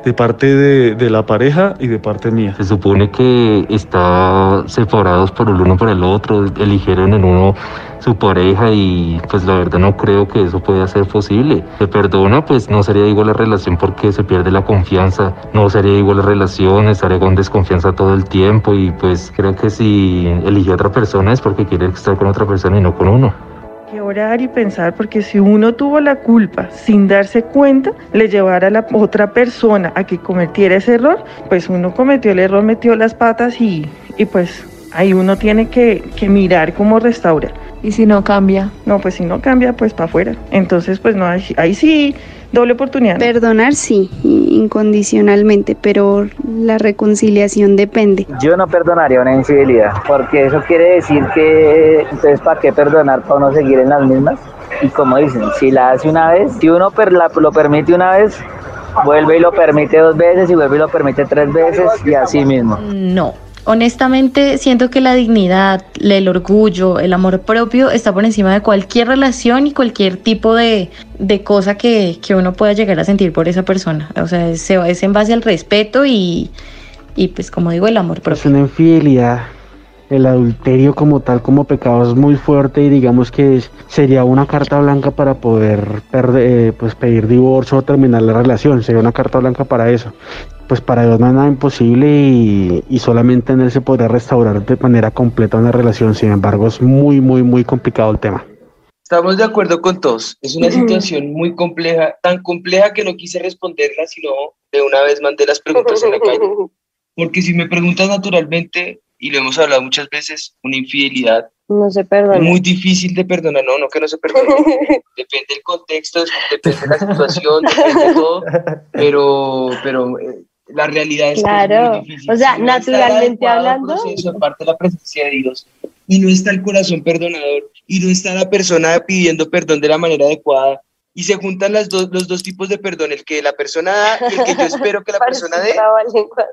Speaker 9: de parte de, la pareja y de parte mía.
Speaker 10: Se supone que está separados por el uno por el otro, eligieron en uno su pareja y pues la verdad no creo que eso pueda ser posible. Se perdona, pues no sería igual la relación porque se pierde la confianza, no sería igual la relación, estaría con desconfianza todo el tiempo y pues creo que si eligió a otra persona es porque quiere estar con otra persona y no con uno.
Speaker 11: Que orar y pensar porque si uno tuvo la culpa sin darse cuenta, le llevara a la otra persona a que cometiera ese error, pues uno cometió el error, metió las patas y, y pues ahí uno tiene que, que mirar cómo restaurar.
Speaker 8: ¿Y si no cambia?
Speaker 11: No, pues si no cambia, pues para afuera. Entonces, pues no, ahí, ahí sí, doble oportunidad.
Speaker 12: Perdonar sí, incondicionalmente, pero la reconciliación depende.
Speaker 13: Yo no perdonaría una infidelidad, porque eso quiere decir que, entonces, ¿para qué perdonar para uno seguir en las mismas? Y como dicen, si la hace una vez, si uno per- la- lo permite una vez, vuelve y lo permite dos veces y vuelve y lo permite tres veces y así mismo.
Speaker 14: No. Honestamente, siento que la dignidad, el orgullo, el amor propio está por encima de cualquier relación y cualquier tipo de, de cosa que, que uno pueda llegar a sentir por esa persona. O sea, es, es en base al respeto y, y, pues, como digo, el amor
Speaker 15: Es
Speaker 14: propio.
Speaker 15: una infidelidad. El adulterio como tal, como pecado es muy fuerte y digamos que es- sería una carta blanca para poder perde- eh, pues pedir divorcio o terminar la relación. Sería una carta blanca para eso. Pues para Dios no hay nada imposible y, y solamente en Él se podría restaurar de manera completa una relación. Sin embargo, es muy, muy, muy complicado el tema.
Speaker 1: Estamos de acuerdo con todos. Es una situación muy compleja, tan compleja que no quise responderla, sino de una vez mandé las preguntas en la calle. Porque si me preguntas naturalmente, y lo hemos hablado muchas veces, una infidelidad
Speaker 3: No se perdona.
Speaker 1: muy difícil de perdonar. No, no que no se perdone. Depende del contexto, depende de la situación, depende de todo. Pero, pero eh, la realidad es que es
Speaker 3: Claro.
Speaker 1: muy difícil.
Speaker 3: O sea,
Speaker 1: Si no
Speaker 3: naturalmente hablando.
Speaker 1: proceso parte la presencia de Dios y no está el corazón perdonador y no está la persona pidiendo perdón de la manera adecuada y se juntan las dos, los dos tipos de perdón, el que la persona da y el que yo espero que la persona dé.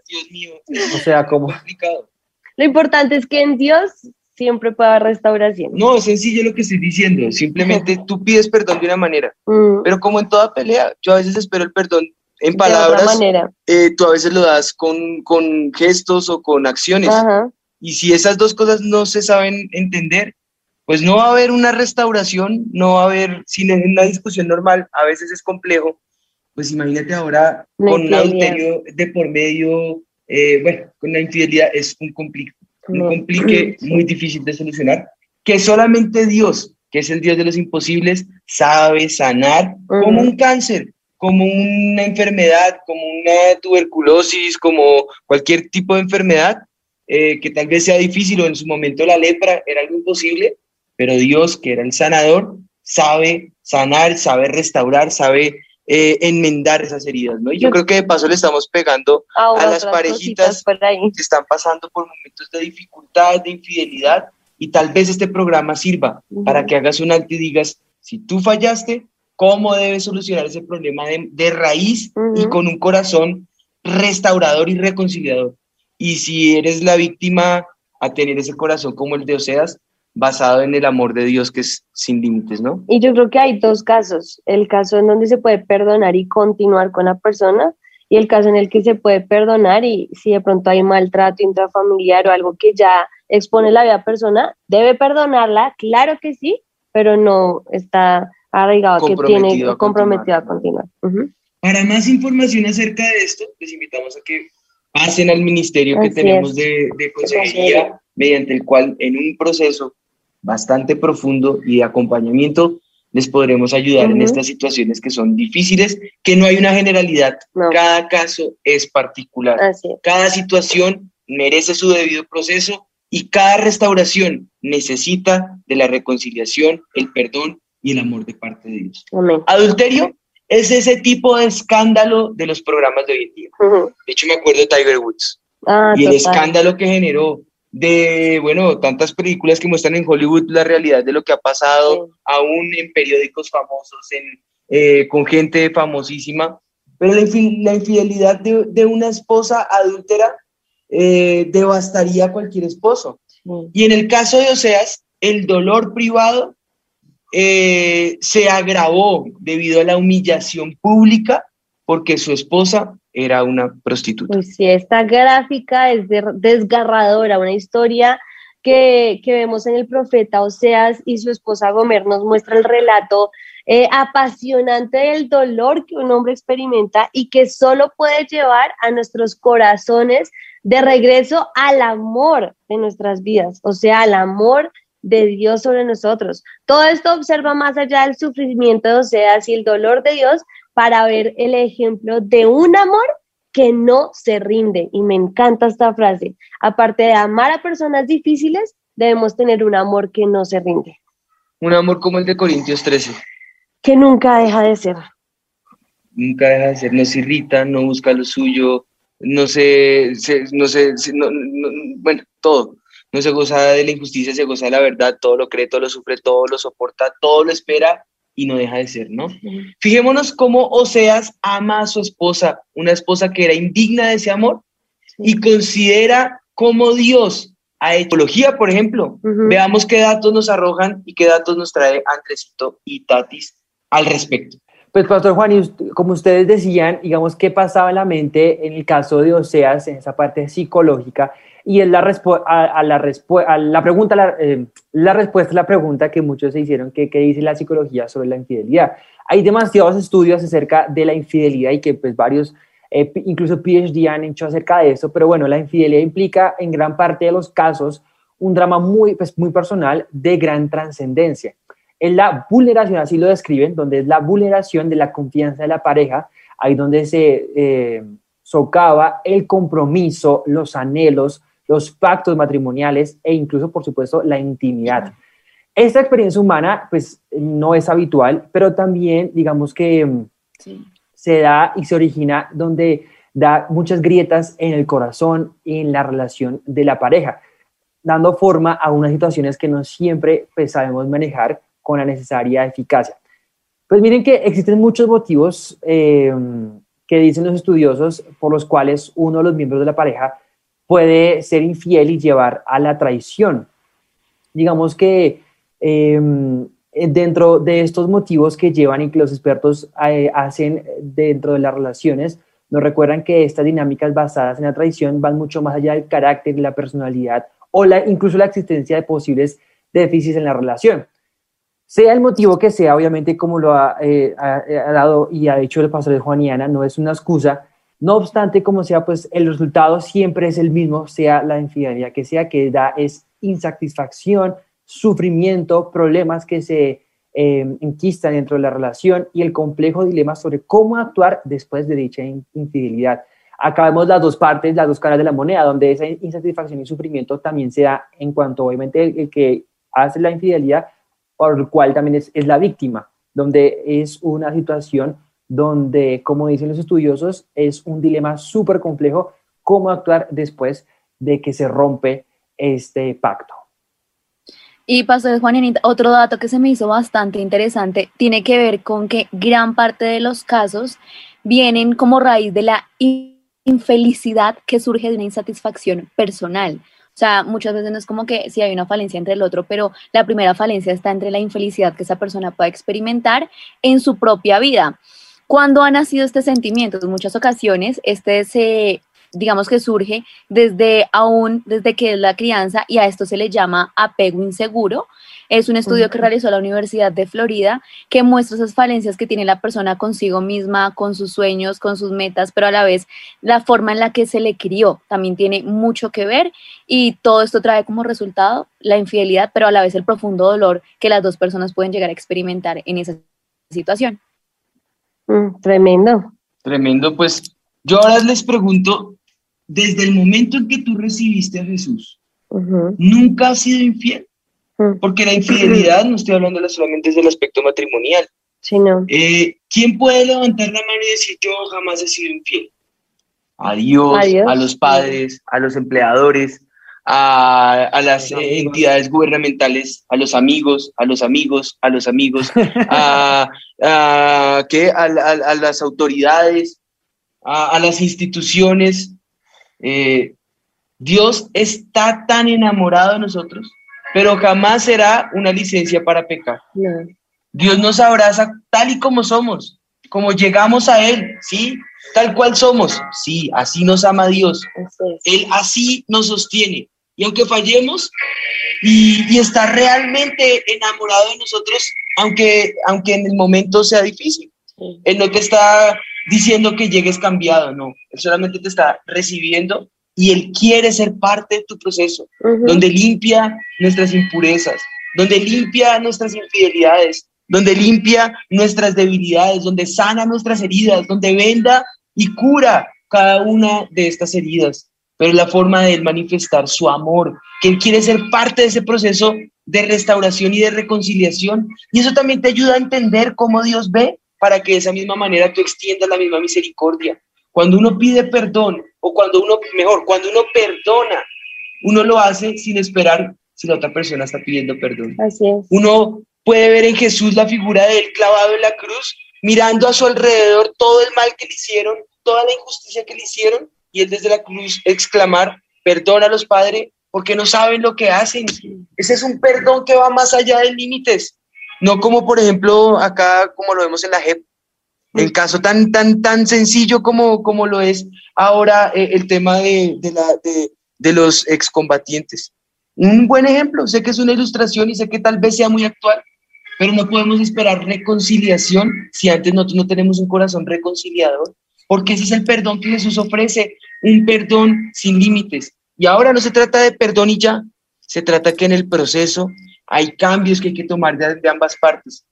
Speaker 1: Dios mío,
Speaker 7: O sea, como
Speaker 1: complicado.
Speaker 3: Lo importante es que en Dios siempre puede haber restauración.
Speaker 1: No, es sencillo lo que estoy diciendo. Simplemente tú pides perdón de una manera,
Speaker 3: Mm,
Speaker 1: pero como en toda pelea, yo a veces espero el perdón en palabras, eh, tú a veces lo das con, con gestos o con acciones.
Speaker 3: Ajá.
Speaker 1: Y si esas dos cosas no se saben entender, pues no va a haber una restauración, no va a haber, si en una discusión normal a veces es complejo, pues imagínate ahora con un adulterio de por medio, eh, bueno, con la infidelidad es un, compli- un
Speaker 3: No.
Speaker 1: complique muy difícil de solucionar, que solamente Dios, que es el Dios de los imposibles, sabe sanar como un cáncer, como una enfermedad, como una tuberculosis, como cualquier tipo de enfermedad, eh, que tal vez sea difícil o en su momento la lepra era algo imposible, pero Dios, que era el sanador, sabe sanar, sabe restaurar, sabe eh, enmendar esas heridas, ¿no? Y yo creo que de paso le estamos pegando a las parejitas que están pasando por momentos de dificultad, de infidelidad, y tal vez este programa sirva para que hagas un alto y digas, si tú fallaste, ¿cómo debes solucionar ese problema de, de raíz y con un corazón restaurador y reconciliador? Y si eres la víctima, a tener ese corazón como el de Oseas, basado en el amor de Dios que es sin límites, ¿no?
Speaker 3: Y yo creo que hay dos casos. El caso en donde se puede perdonar y continuar con la persona y el caso en el que se puede perdonar y si de pronto hay maltrato intrafamiliar o algo que ya expone la vida la persona, debe perdonarla, claro que sí, pero no está arraigado que tiene
Speaker 1: a
Speaker 3: comprometido a continuar. Ujú.
Speaker 1: Para más información acerca de esto, les invitamos a que pasen al ministerio que
Speaker 3: Así
Speaker 1: tenemos
Speaker 3: es.
Speaker 1: de, de consejería, mediante el cual en un proceso bastante profundo y de acompañamiento les podremos ayudar en
Speaker 3: Ujú.
Speaker 1: estas situaciones que son difíciles, que no hay una generalidad, cada caso es particular,
Speaker 3: Así es.
Speaker 1: cada situación merece su debido proceso y cada restauración necesita de la reconciliación, el perdón y el amor de parte de Dios. Adulterio es ese tipo de escándalo de los programas de hoy en día. De hecho, me acuerdo de Tiger Woods
Speaker 3: Ah,
Speaker 1: y el
Speaker 3: total.
Speaker 1: escándalo que generó de, bueno, tantas películas que muestran en Hollywood la realidad de lo que ha pasado, aún en periódicos famosos, en, eh, con gente famosísima. Pero la, la infidelidad de, de una esposa adúltera eh, devastaría a cualquier esposo. Y en el caso de Oseas, el dolor privado eh, se agravó debido a la humillación pública porque su esposa era una prostituta.
Speaker 3: Uy, sí, esta gráfica es de- desgarradora, una historia que, que vemos en el profeta Oseas y su esposa Gomer nos muestra el relato eh, apasionante del dolor que un hombre experimenta y que solo puede llevar a nuestros corazones de regreso al amor de nuestras vidas, o sea, al amor de Dios sobre nosotros. Todo esto observa más allá del sufrimiento de Oseas y el dolor de Dios para ver el ejemplo de un amor que no se rinde. Y me encanta esta frase. Aparte de amar a personas difíciles, debemos tener un amor que no se rinde,
Speaker 1: Un amor como el de Corintios 13.
Speaker 3: que nunca deja de ser.
Speaker 1: Nunca deja de ser, no se irrita, no busca lo suyo, no se, se- no se, se- no- no- bueno, todo. No se goza de la injusticia, se goza de la verdad, todo lo cree, todo lo sufre, todo lo soporta, todo lo espera y no deja de ser, ¿no? Fijémonos cómo Oseas ama a su esposa, una esposa que era indigna de ese amor y considera cómo Dios hecho ecología, por ejemplo. Veamos qué datos nos arrojan y qué datos nos trae Andresito y Tatis al respecto.
Speaker 16: Pues, Pastor Juan, y como ustedes decían, digamos, ¿qué pasaba en la mente en el caso de Oseas, en esa parte psicológica? Y es la, a, a la, a la pregunta, la, eh, la respuesta a la pregunta que muchos se hicieron, que, ¿qué dice la psicología sobre la infidelidad? Hay demasiados estudios acerca de la infidelidad y que pues varios, eh, incluso PhD han hecho acerca de eso, pero bueno, la infidelidad implica en gran parte de los casos un drama muy, pues, muy personal de gran trascendencia. Es la vulneración, así lo describen, donde es la vulneración de la confianza de la pareja, ahí donde se eh, socava el compromiso, los anhelos, los pactos matrimoniales e incluso, por supuesto, la intimidad. Esta experiencia humana, pues, no es habitual, pero también, digamos que mm, se da y se origina donde da muchas grietas en el corazón y en la relación de la pareja, dando forma a unas situaciones que no siempre pues, sabemos manejar con la necesaria eficacia. Pues miren que existen muchos motivos eh, que dicen los estudiosos por los cuales uno de los miembros de la pareja puede ser infiel y llevar a la traición. Digamos que eh, dentro de estos motivos que llevan y que los expertos eh, hacen dentro de las relaciones, nos recuerdan que estas dinámicas basadas en la traición van mucho más allá del carácter, la personalidad o la, incluso la existencia de posibles déficits en la relación. Sea el motivo que sea, obviamente, como lo ha, eh, ha, ha dado y ha dicho el pastor Juan y Ana, no es una excusa. No obstante, como sea, pues el resultado siempre es el mismo, sea la infidelidad que sea, que da es insatisfacción, sufrimiento, problemas que se eh, enquistan dentro de la relación y el complejo dilema sobre cómo actuar después de dicha in- infidelidad. Acá vemos las dos partes, las dos caras de la moneda, donde esa insatisfacción y sufrimiento también se da en cuanto, obviamente, el, el que hace la infidelidad, por el cual también es, es la víctima, donde es una situación donde, como dicen los estudiosos, es un dilema súper complejo cómo actuar después de que se rompe este pacto.
Speaker 14: Y Pastor Juan otro dato que se me hizo bastante interesante tiene que ver con que gran parte de los casos vienen como raíz de la in- infelicidad que surge de una insatisfacción personal. O sea, muchas veces no es como que si hay una falencia entre el otro, pero la primera falencia está entre la infelicidad que esa persona puede experimentar en su propia vida. ¿Cuándo ha nacido este sentimiento? En muchas ocasiones, este se, digamos que surge desde aún, desde que es la crianza y a esto se le llama apego inseguro. Es un estudio que realizó la Universidad de Florida que muestra esas falencias que tiene la persona consigo misma, con sus sueños, con sus metas, pero a la vez la forma en la que se le crió también tiene mucho que ver y todo esto trae como resultado la infidelidad, pero a la vez el profundo dolor que las dos personas pueden llegar a experimentar en esa situación.
Speaker 3: Mm, tremendo.
Speaker 1: Tremendo, pues yo ahora les pregunto, desde el momento en que tú recibiste a Jesús,
Speaker 3: Ujú.
Speaker 1: ¿nunca has sido infiel? Porque la infidelidad, no estoy hablando solamente del aspecto matrimonial.
Speaker 3: Sí, no.
Speaker 1: Eh, ¿Quién puede levantar la mano y decir yo jamás he sido infiel? A Dios,
Speaker 3: A Dios.
Speaker 1: a los padres, a los empleadores, a, a las eh, entidades gubernamentales, a los amigos, a los amigos, a los amigos, a, a, ¿qué? a, a- las autoridades, a las instituciones. Eh, Dios está tan enamorado de nosotros, pero jamás será una licencia para pecar.
Speaker 3: No.
Speaker 1: Dios nos abraza tal y como somos, como llegamos a Él, ¿sí? Tal cual somos, sí, así nos ama Dios. Él así nos sostiene. Y aunque fallemos y, y está realmente enamorado de nosotros, aunque, aunque en el momento sea difícil, Él no te está diciendo que llegues cambiado, no. Él solamente te está recibiendo y Él quiere ser parte de tu proceso, donde limpia nuestras impurezas, donde limpia nuestras infidelidades, donde limpia nuestras debilidades, donde sana nuestras heridas, donde venda y cura cada una de estas heridas. Pero la forma de él manifestar su amor, que él quiere ser parte de ese proceso de restauración y de reconciliación. Y eso también te ayuda a entender cómo Dios ve para que de esa misma manera tú extiendas la misma misericordia. Cuando uno pide perdón, o cuando uno, mejor, cuando uno perdona, uno lo hace sin esperar si la otra persona está pidiendo perdón.
Speaker 3: Así es.
Speaker 1: Uno puede ver en Jesús la figura de él clavado en la cruz, mirando a su alrededor todo el mal que le hicieron, toda la injusticia que le hicieron, y él desde la cruz exclamar, perdónalos, Padre, porque no saben lo que hacen. Ese es un perdón que va más allá de límites. No como, por ejemplo, acá, como lo vemos en la JEP, en caso tan, tan, tan sencillo como, como lo es ahora eh, el tema de, de, de los excombatientes. Un buen ejemplo, sé que es una ilustración y sé que tal vez sea muy actual, pero no podemos esperar reconciliación si antes nosotros no tenemos un corazón reconciliador, porque ese es el perdón que Jesús ofrece, un perdón sin límites. Y ahora no se trata de perdón y ya, se trata que en el proceso hay cambios que hay que tomar de, de ambas partes.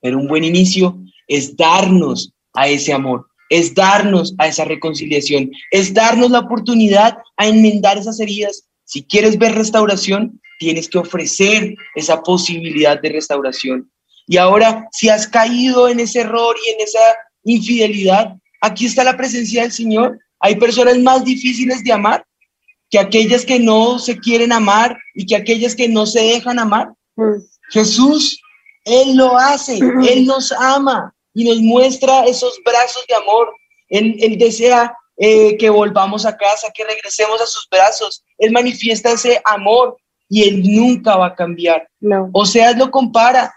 Speaker 1: Pero un buen inicio es darnos a ese amor, es darnos a esa reconciliación, es darnos la oportunidad a enmendar esas heridas. Si quieres ver restauración, tienes que ofrecer esa posibilidad de restauración. Y ahora, si has caído en ese error y en esa infidelidad, aquí está la presencia del Señor. Hay personas más difíciles de amar que aquellas que no se quieren amar y que aquellas que no se dejan amar. Jesús, Él lo hace, Él nos ama y nos muestra esos brazos de amor. Él, él desea eh, que volvamos a casa, que regresemos a sus brazos. Él manifiesta ese amor y Él nunca va a cambiar.
Speaker 3: No.
Speaker 1: O sea, lo compara.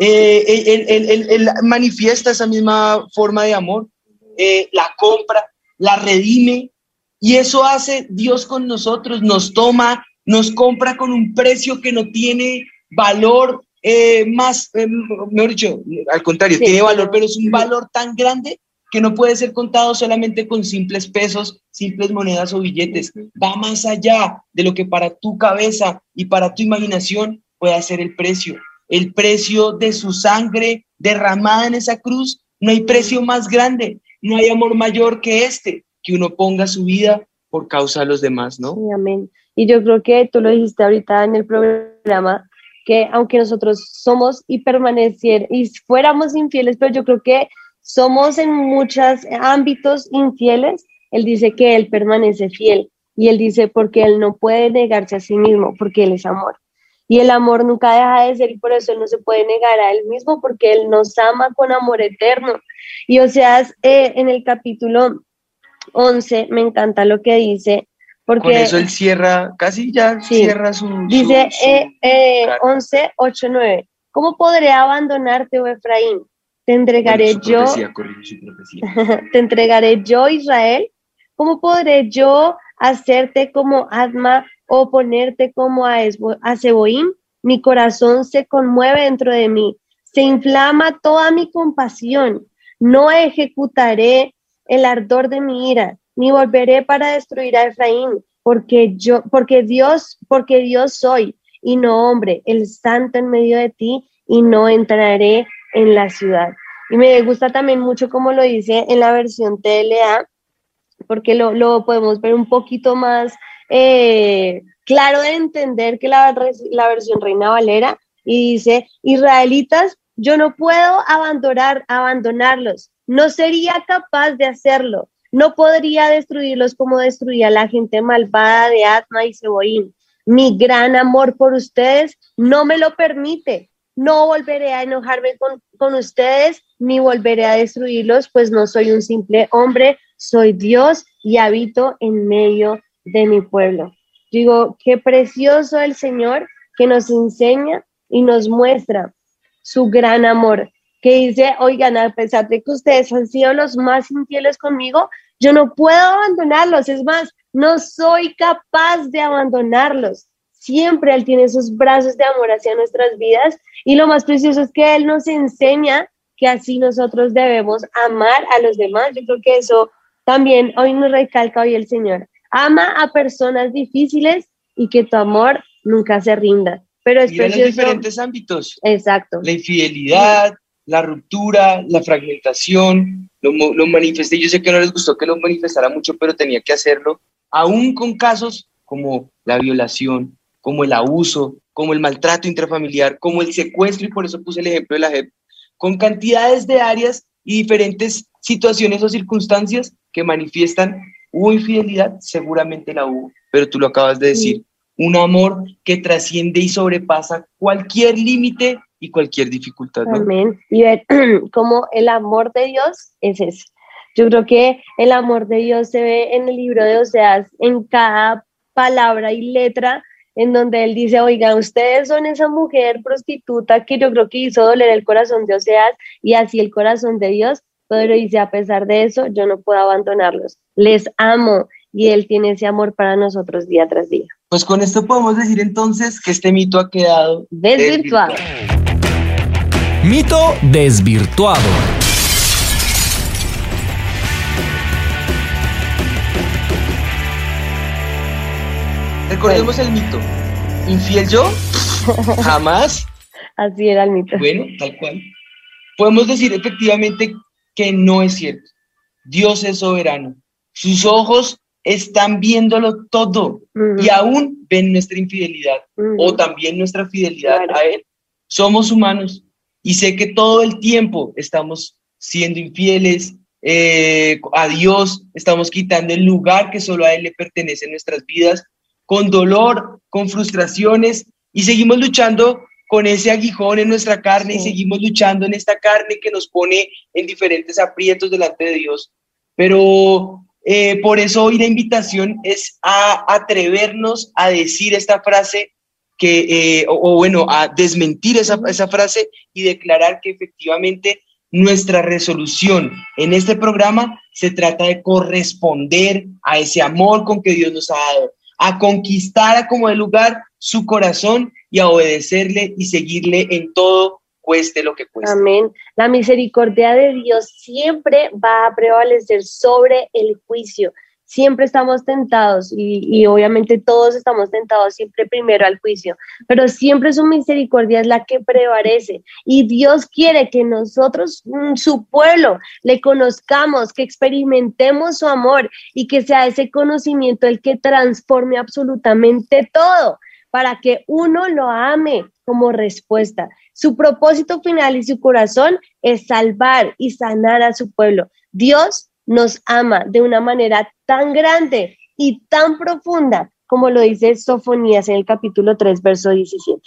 Speaker 1: Eh, él, él- él- él manifiesta esa misma forma de amor, eh, la compra, la redime, y eso hace Dios con nosotros, nos toma, nos compra con un precio que no tiene valor eh, más, eh, mejor dicho, al contrario,
Speaker 3: Sí,
Speaker 1: tiene valor, pero es un valor tan grande que no puede ser contado solamente con simples pesos, simples monedas o billetes. Va más allá de lo que para tu cabeza y para tu imaginación puede ser el precio. El precio de su sangre derramada en esa cruz. No hay precio más grande, no hay amor mayor que este, que uno ponga su vida por causa de los demás, ¿no?
Speaker 3: Amén. Y yo creo que tú lo dijiste ahorita en el programa, que aunque nosotros somos y permanecer y fuéramos infieles, pero yo creo que somos en muchos ámbitos infieles, él dice que él permanece fiel y él dice porque él no puede negarse a sí mismo, porque él es amor. Y el amor nunca deja de ser y por eso él no se puede negar a él mismo, porque él nos ama con amor eterno. Y o sea, eh, en el capítulo 11 me encanta lo que dice, porque
Speaker 1: Con eso él cierra, casi ya
Speaker 3: Sí.
Speaker 1: cierra su...
Speaker 3: Dice
Speaker 1: su- su-
Speaker 3: eh, eh, 11, 8, 9. ¿Cómo podré abandonarte, oh Efraín? Te entregaré yo,
Speaker 1: profecía,
Speaker 3: te entregaré yo, Israel. ¿Cómo podré yo hacerte como Adma o ponerte como a, Esbo- a? Mi corazón se conmueve dentro de mí, se inflama toda mi compasión. No ejecutaré el ardor de mi ira, ni volveré para destruir a Efraín, porque yo, porque Dios, porque Dios soy y no hombre, el santo en medio de ti, y no entraré en la ciudad. Y me gusta también mucho como lo dice en la versión TLA, porque lo, lo podemos ver un poquito más, eh, claro de entender que la, la versión Reina Valera y dice, israelitas, yo no puedo abandonar, abandonarlos, no sería capaz de hacerlo, no podría destruirlos como destruía la gente malvada de Atma y Seboín. Mi gran amor por ustedes no me lo permite. No volveré a enojarme con, con ustedes ni volveré a destruirlos, pues no soy un simple hombre, soy Dios y habito en medio de mi pueblo. Digo, qué precioso el Señor que nos enseña y nos muestra su gran amor, que dice, oigan, a pesar de que ustedes han sido los más infieles conmigo, yo no puedo abandonarlos, es más, no soy capaz de abandonarlos. Siempre Él tiene esos brazos de amor hacia nuestras vidas y lo más precioso es que Él nos enseña que así nosotros debemos amar a los demás. Yo creo que eso también hoy nos recalca hoy el Señor. Ama a personas difíciles y que tu amor nunca se rinda. Pero es
Speaker 1: Y en los
Speaker 3: precioso.
Speaker 1: diferentes ámbitos.
Speaker 3: Exacto.
Speaker 1: La infidelidad, la ruptura, la fragmentación, lo, lo manifesté. Yo sé que no les gustó que lo manifestara mucho, pero tenía que hacerlo. Aún con casos como la violación, como el abuso, como el maltrato intrafamiliar, como el secuestro, y por eso puse el ejemplo de la JEP, con cantidades de áreas y diferentes situaciones o circunstancias que manifiestan, hubo infidelidad, seguramente la hubo, pero tú lo acabas de decir, un amor que trasciende y sobrepasa cualquier límite y cualquier dificultad. ¿no?
Speaker 3: Amén. Y ver cómo el amor de Dios es ese. Yo creo que el amor de Dios se ve en el libro de Oseas, en cada palabra y letra, en donde él dice, oigan, ustedes son esa mujer prostituta que yo creo que hizo doler el corazón de Oseas y así el corazón de Dios, pero dice, a pesar de eso, yo no puedo abandonarlos. Les amo y él tiene ese amor para nosotros día tras día.
Speaker 1: Pues con esto podemos decir entonces que este mito ha quedado
Speaker 3: Desvirtuado.
Speaker 4: Mito desvirtuado.
Speaker 1: Recordemos el mito. ¿Infiel yo? Jamás.
Speaker 3: Así era el mito.
Speaker 1: Bueno, tal cual. Podemos decir efectivamente que no es cierto. Dios es soberano. Sus ojos están viéndolo todo y aún ven nuestra infidelidad o también nuestra fidelidad a Él. Somos humanos y sé que todo el tiempo estamos siendo infieles eh, a Dios, estamos quitando el lugar que solo a Él le pertenece en nuestras vidas, con dolor, con frustraciones y seguimos luchando con ese aguijón en nuestra carne y seguimos luchando en esta carne que nos pone en diferentes aprietos delante de Dios. Pero eh, por eso hoy la invitación es a atrevernos a decir esta frase que, eh, o, bueno, a desmentir esa, esa frase y declarar que efectivamente nuestra resolución en este programa se trata de corresponder a ese amor con que Dios nos ha dado, a conquistar como de lugar su corazón y a obedecerle y seguirle en todo, cueste lo que cueste.
Speaker 3: Amén. La misericordia de Dios siempre va a prevalecer sobre el juicio. Siempre estamos tentados y, y, obviamente todos estamos tentados siempre primero al juicio, pero siempre su misericordia es la que prevalece y Dios quiere que nosotros, su pueblo, le conozcamos, que experimentemos su amor y que sea ese conocimiento el que transforme absolutamente todo para que uno lo ame como respuesta. Su propósito final y su corazón es salvar y sanar a su pueblo. Dios nos ama de una manera tan grande y tan profunda como lo dice Sofonías en el capítulo 3, verso 17.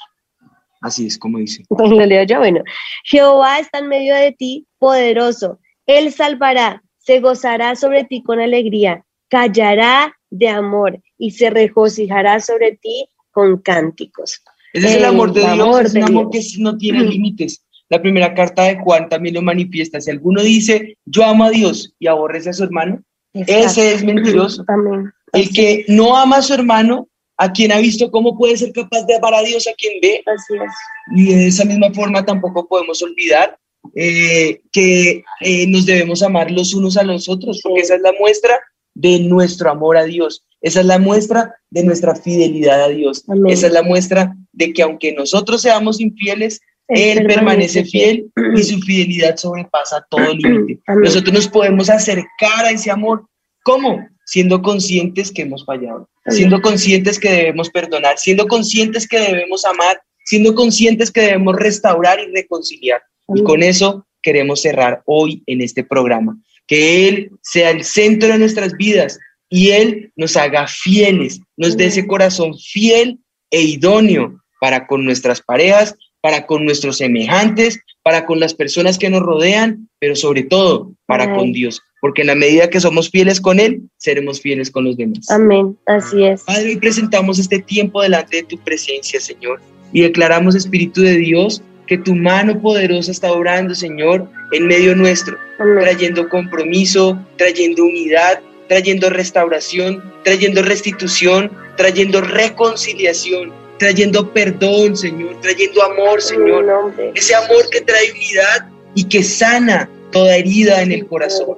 Speaker 1: Así es como dice.
Speaker 3: Pues lo leo yo, bueno. Jehová está en medio de ti, poderoso. Él salvará, se gozará sobre ti con alegría, callará de amor y se regocijará sobre ti con cánticos.
Speaker 1: Ese es el amor de Dios, es un amor que no tiene límites. La primera carta de Juan también lo manifiesta. Si alguno dice, yo amo a Dios y aborrece a su hermano, Exacto. ese es mentiroso.
Speaker 3: También.
Speaker 1: El que no ama a su hermano, a quien ha visto cómo puede ser capaz de amar a Dios, a quien ve.
Speaker 3: Así es.
Speaker 1: Y de esa misma forma tampoco podemos olvidar eh, que eh, nos debemos amar los unos a los otros, porque esa es la muestra de nuestro amor a Dios. Esa es la muestra de nuestra fidelidad a Dios. Amén. Esa es la muestra de que aunque nosotros seamos infieles, él, Él permanece fiel y su fidelidad sobrepasa todo límite. Nosotros nos podemos acercar a ese amor ¿Cómo? Siendo conscientes que hemos fallado, siendo conscientes que debemos perdonar, siendo conscientes que debemos amar, siendo conscientes que debemos restaurar y reconciliar. Y con eso queremos cerrar hoy en este programa. Que Él sea el centro de nuestras vidas y Él nos haga fieles, nos dé ese corazón fiel e idóneo para con nuestras parejas, para con nuestros semejantes, para con las personas que nos rodean, pero sobre todo para con Dios, porque en la medida que somos fieles con Él, seremos fieles con los demás.
Speaker 3: Amén, así es.
Speaker 1: Padre, hoy presentamos este tiempo delante de tu presencia, Señor, y declaramos, Espíritu de Dios, que tu mano poderosa está obrando, Señor, en medio nuestro, trayendo compromiso, trayendo unidad, trayendo restauración, trayendo restitución, trayendo reconciliación, trayendo perdón, Señor, trayendo amor, Señor. Ese amor que trae unidad y que sana toda herida en el corazón.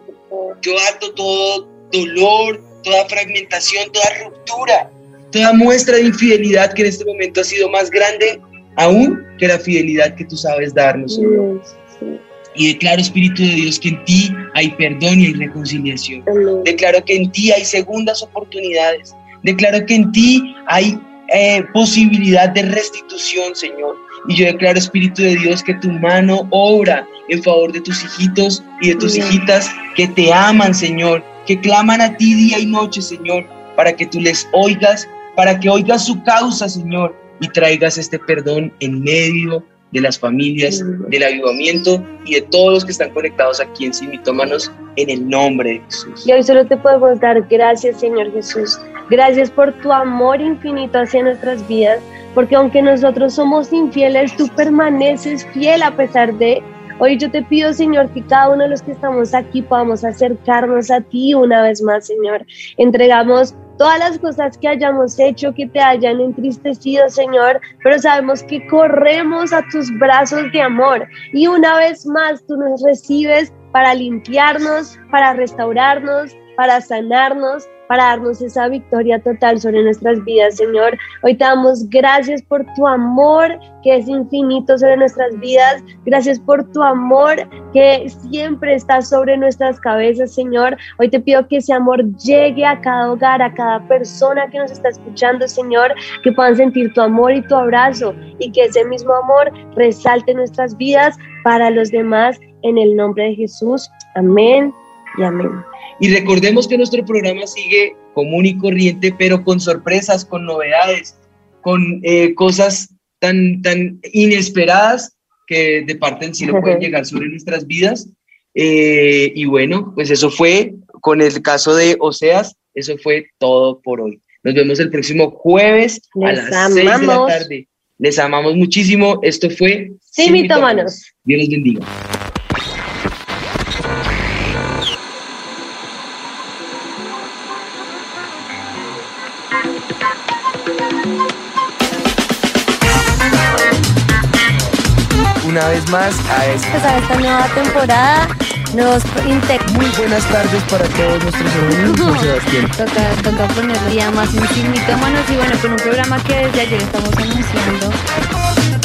Speaker 1: Yo ato todo dolor, toda fragmentación, toda ruptura, toda muestra de infidelidad que en este momento ha sido más grande aún que la fidelidad que tú sabes darnos, Señor. Y declaro, Espíritu de Dios, que en ti hay perdón y hay reconciliación. Declaro que en ti hay segundas oportunidades. Declaro que en ti hay eh, posibilidad de restitución, Señor. Y yo declaro, Espíritu de Dios, que tu mano obra en favor de tus hijitos y de tus hijitas que te aman, Señor, que claman a ti día y noche, Señor, para que tú les oigas, para que oigas su causa, Señor, y traigas este perdón en medio de las familias, del avivamiento y de todos los que están conectados aquí en Simitómanos en el nombre de Jesús.
Speaker 3: Y hoy solo te podemos dar gracias, Señor Jesús. Gracias por tu amor infinito hacia nuestras vidas, porque aunque nosotros somos infieles, tú permaneces fiel a pesar de... Hoy yo te pido, Señor, que cada uno de los que estamos aquí podamos acercarnos a ti una vez más, Señor. Entregamos todas las cosas que hayamos hecho que te hayan entristecido, Señor, pero sabemos que corremos a tus brazos de amor. Y una vez más tú nos recibes para limpiarnos, para restaurarnos, para sanarnos, para darnos esa victoria total sobre nuestras vidas, Señor. Hoy te damos gracias por tu amor que es infinito sobre nuestras vidas. Gracias por tu amor que siempre está sobre nuestras cabezas, Señor. Hoy te pido que ese amor llegue a cada hogar, a cada persona que nos está escuchando, Señor, que puedan sentir tu amor y tu abrazo y que ese mismo amor resalte nuestras vidas para los demás en el nombre de Jesús. Amén y amén.
Speaker 1: Y recordemos que nuestro programa sigue común y corriente, pero con sorpresas, con novedades, con eh, cosas tan, tan inesperadas que de parte en sí no pueden llegar sobre nuestras vidas. Eh, y bueno, pues eso fue con el caso de Oseas, eso fue todo por hoy. Nos vemos el próximo jueves a las 6 de la tarde. Les amamos muchísimo. Esto fue
Speaker 3: Sí, mitómanos.
Speaker 1: Dios les bendiga.
Speaker 17: Una vez más a
Speaker 2: esta, esta nueva temporada. Nos
Speaker 17: Muy buenas tardes para todos nuestros hermanos, Sebastián.
Speaker 2: Toca, toca ponerlo ya más en y bueno, con un programa que desde ayer estamos anunciando.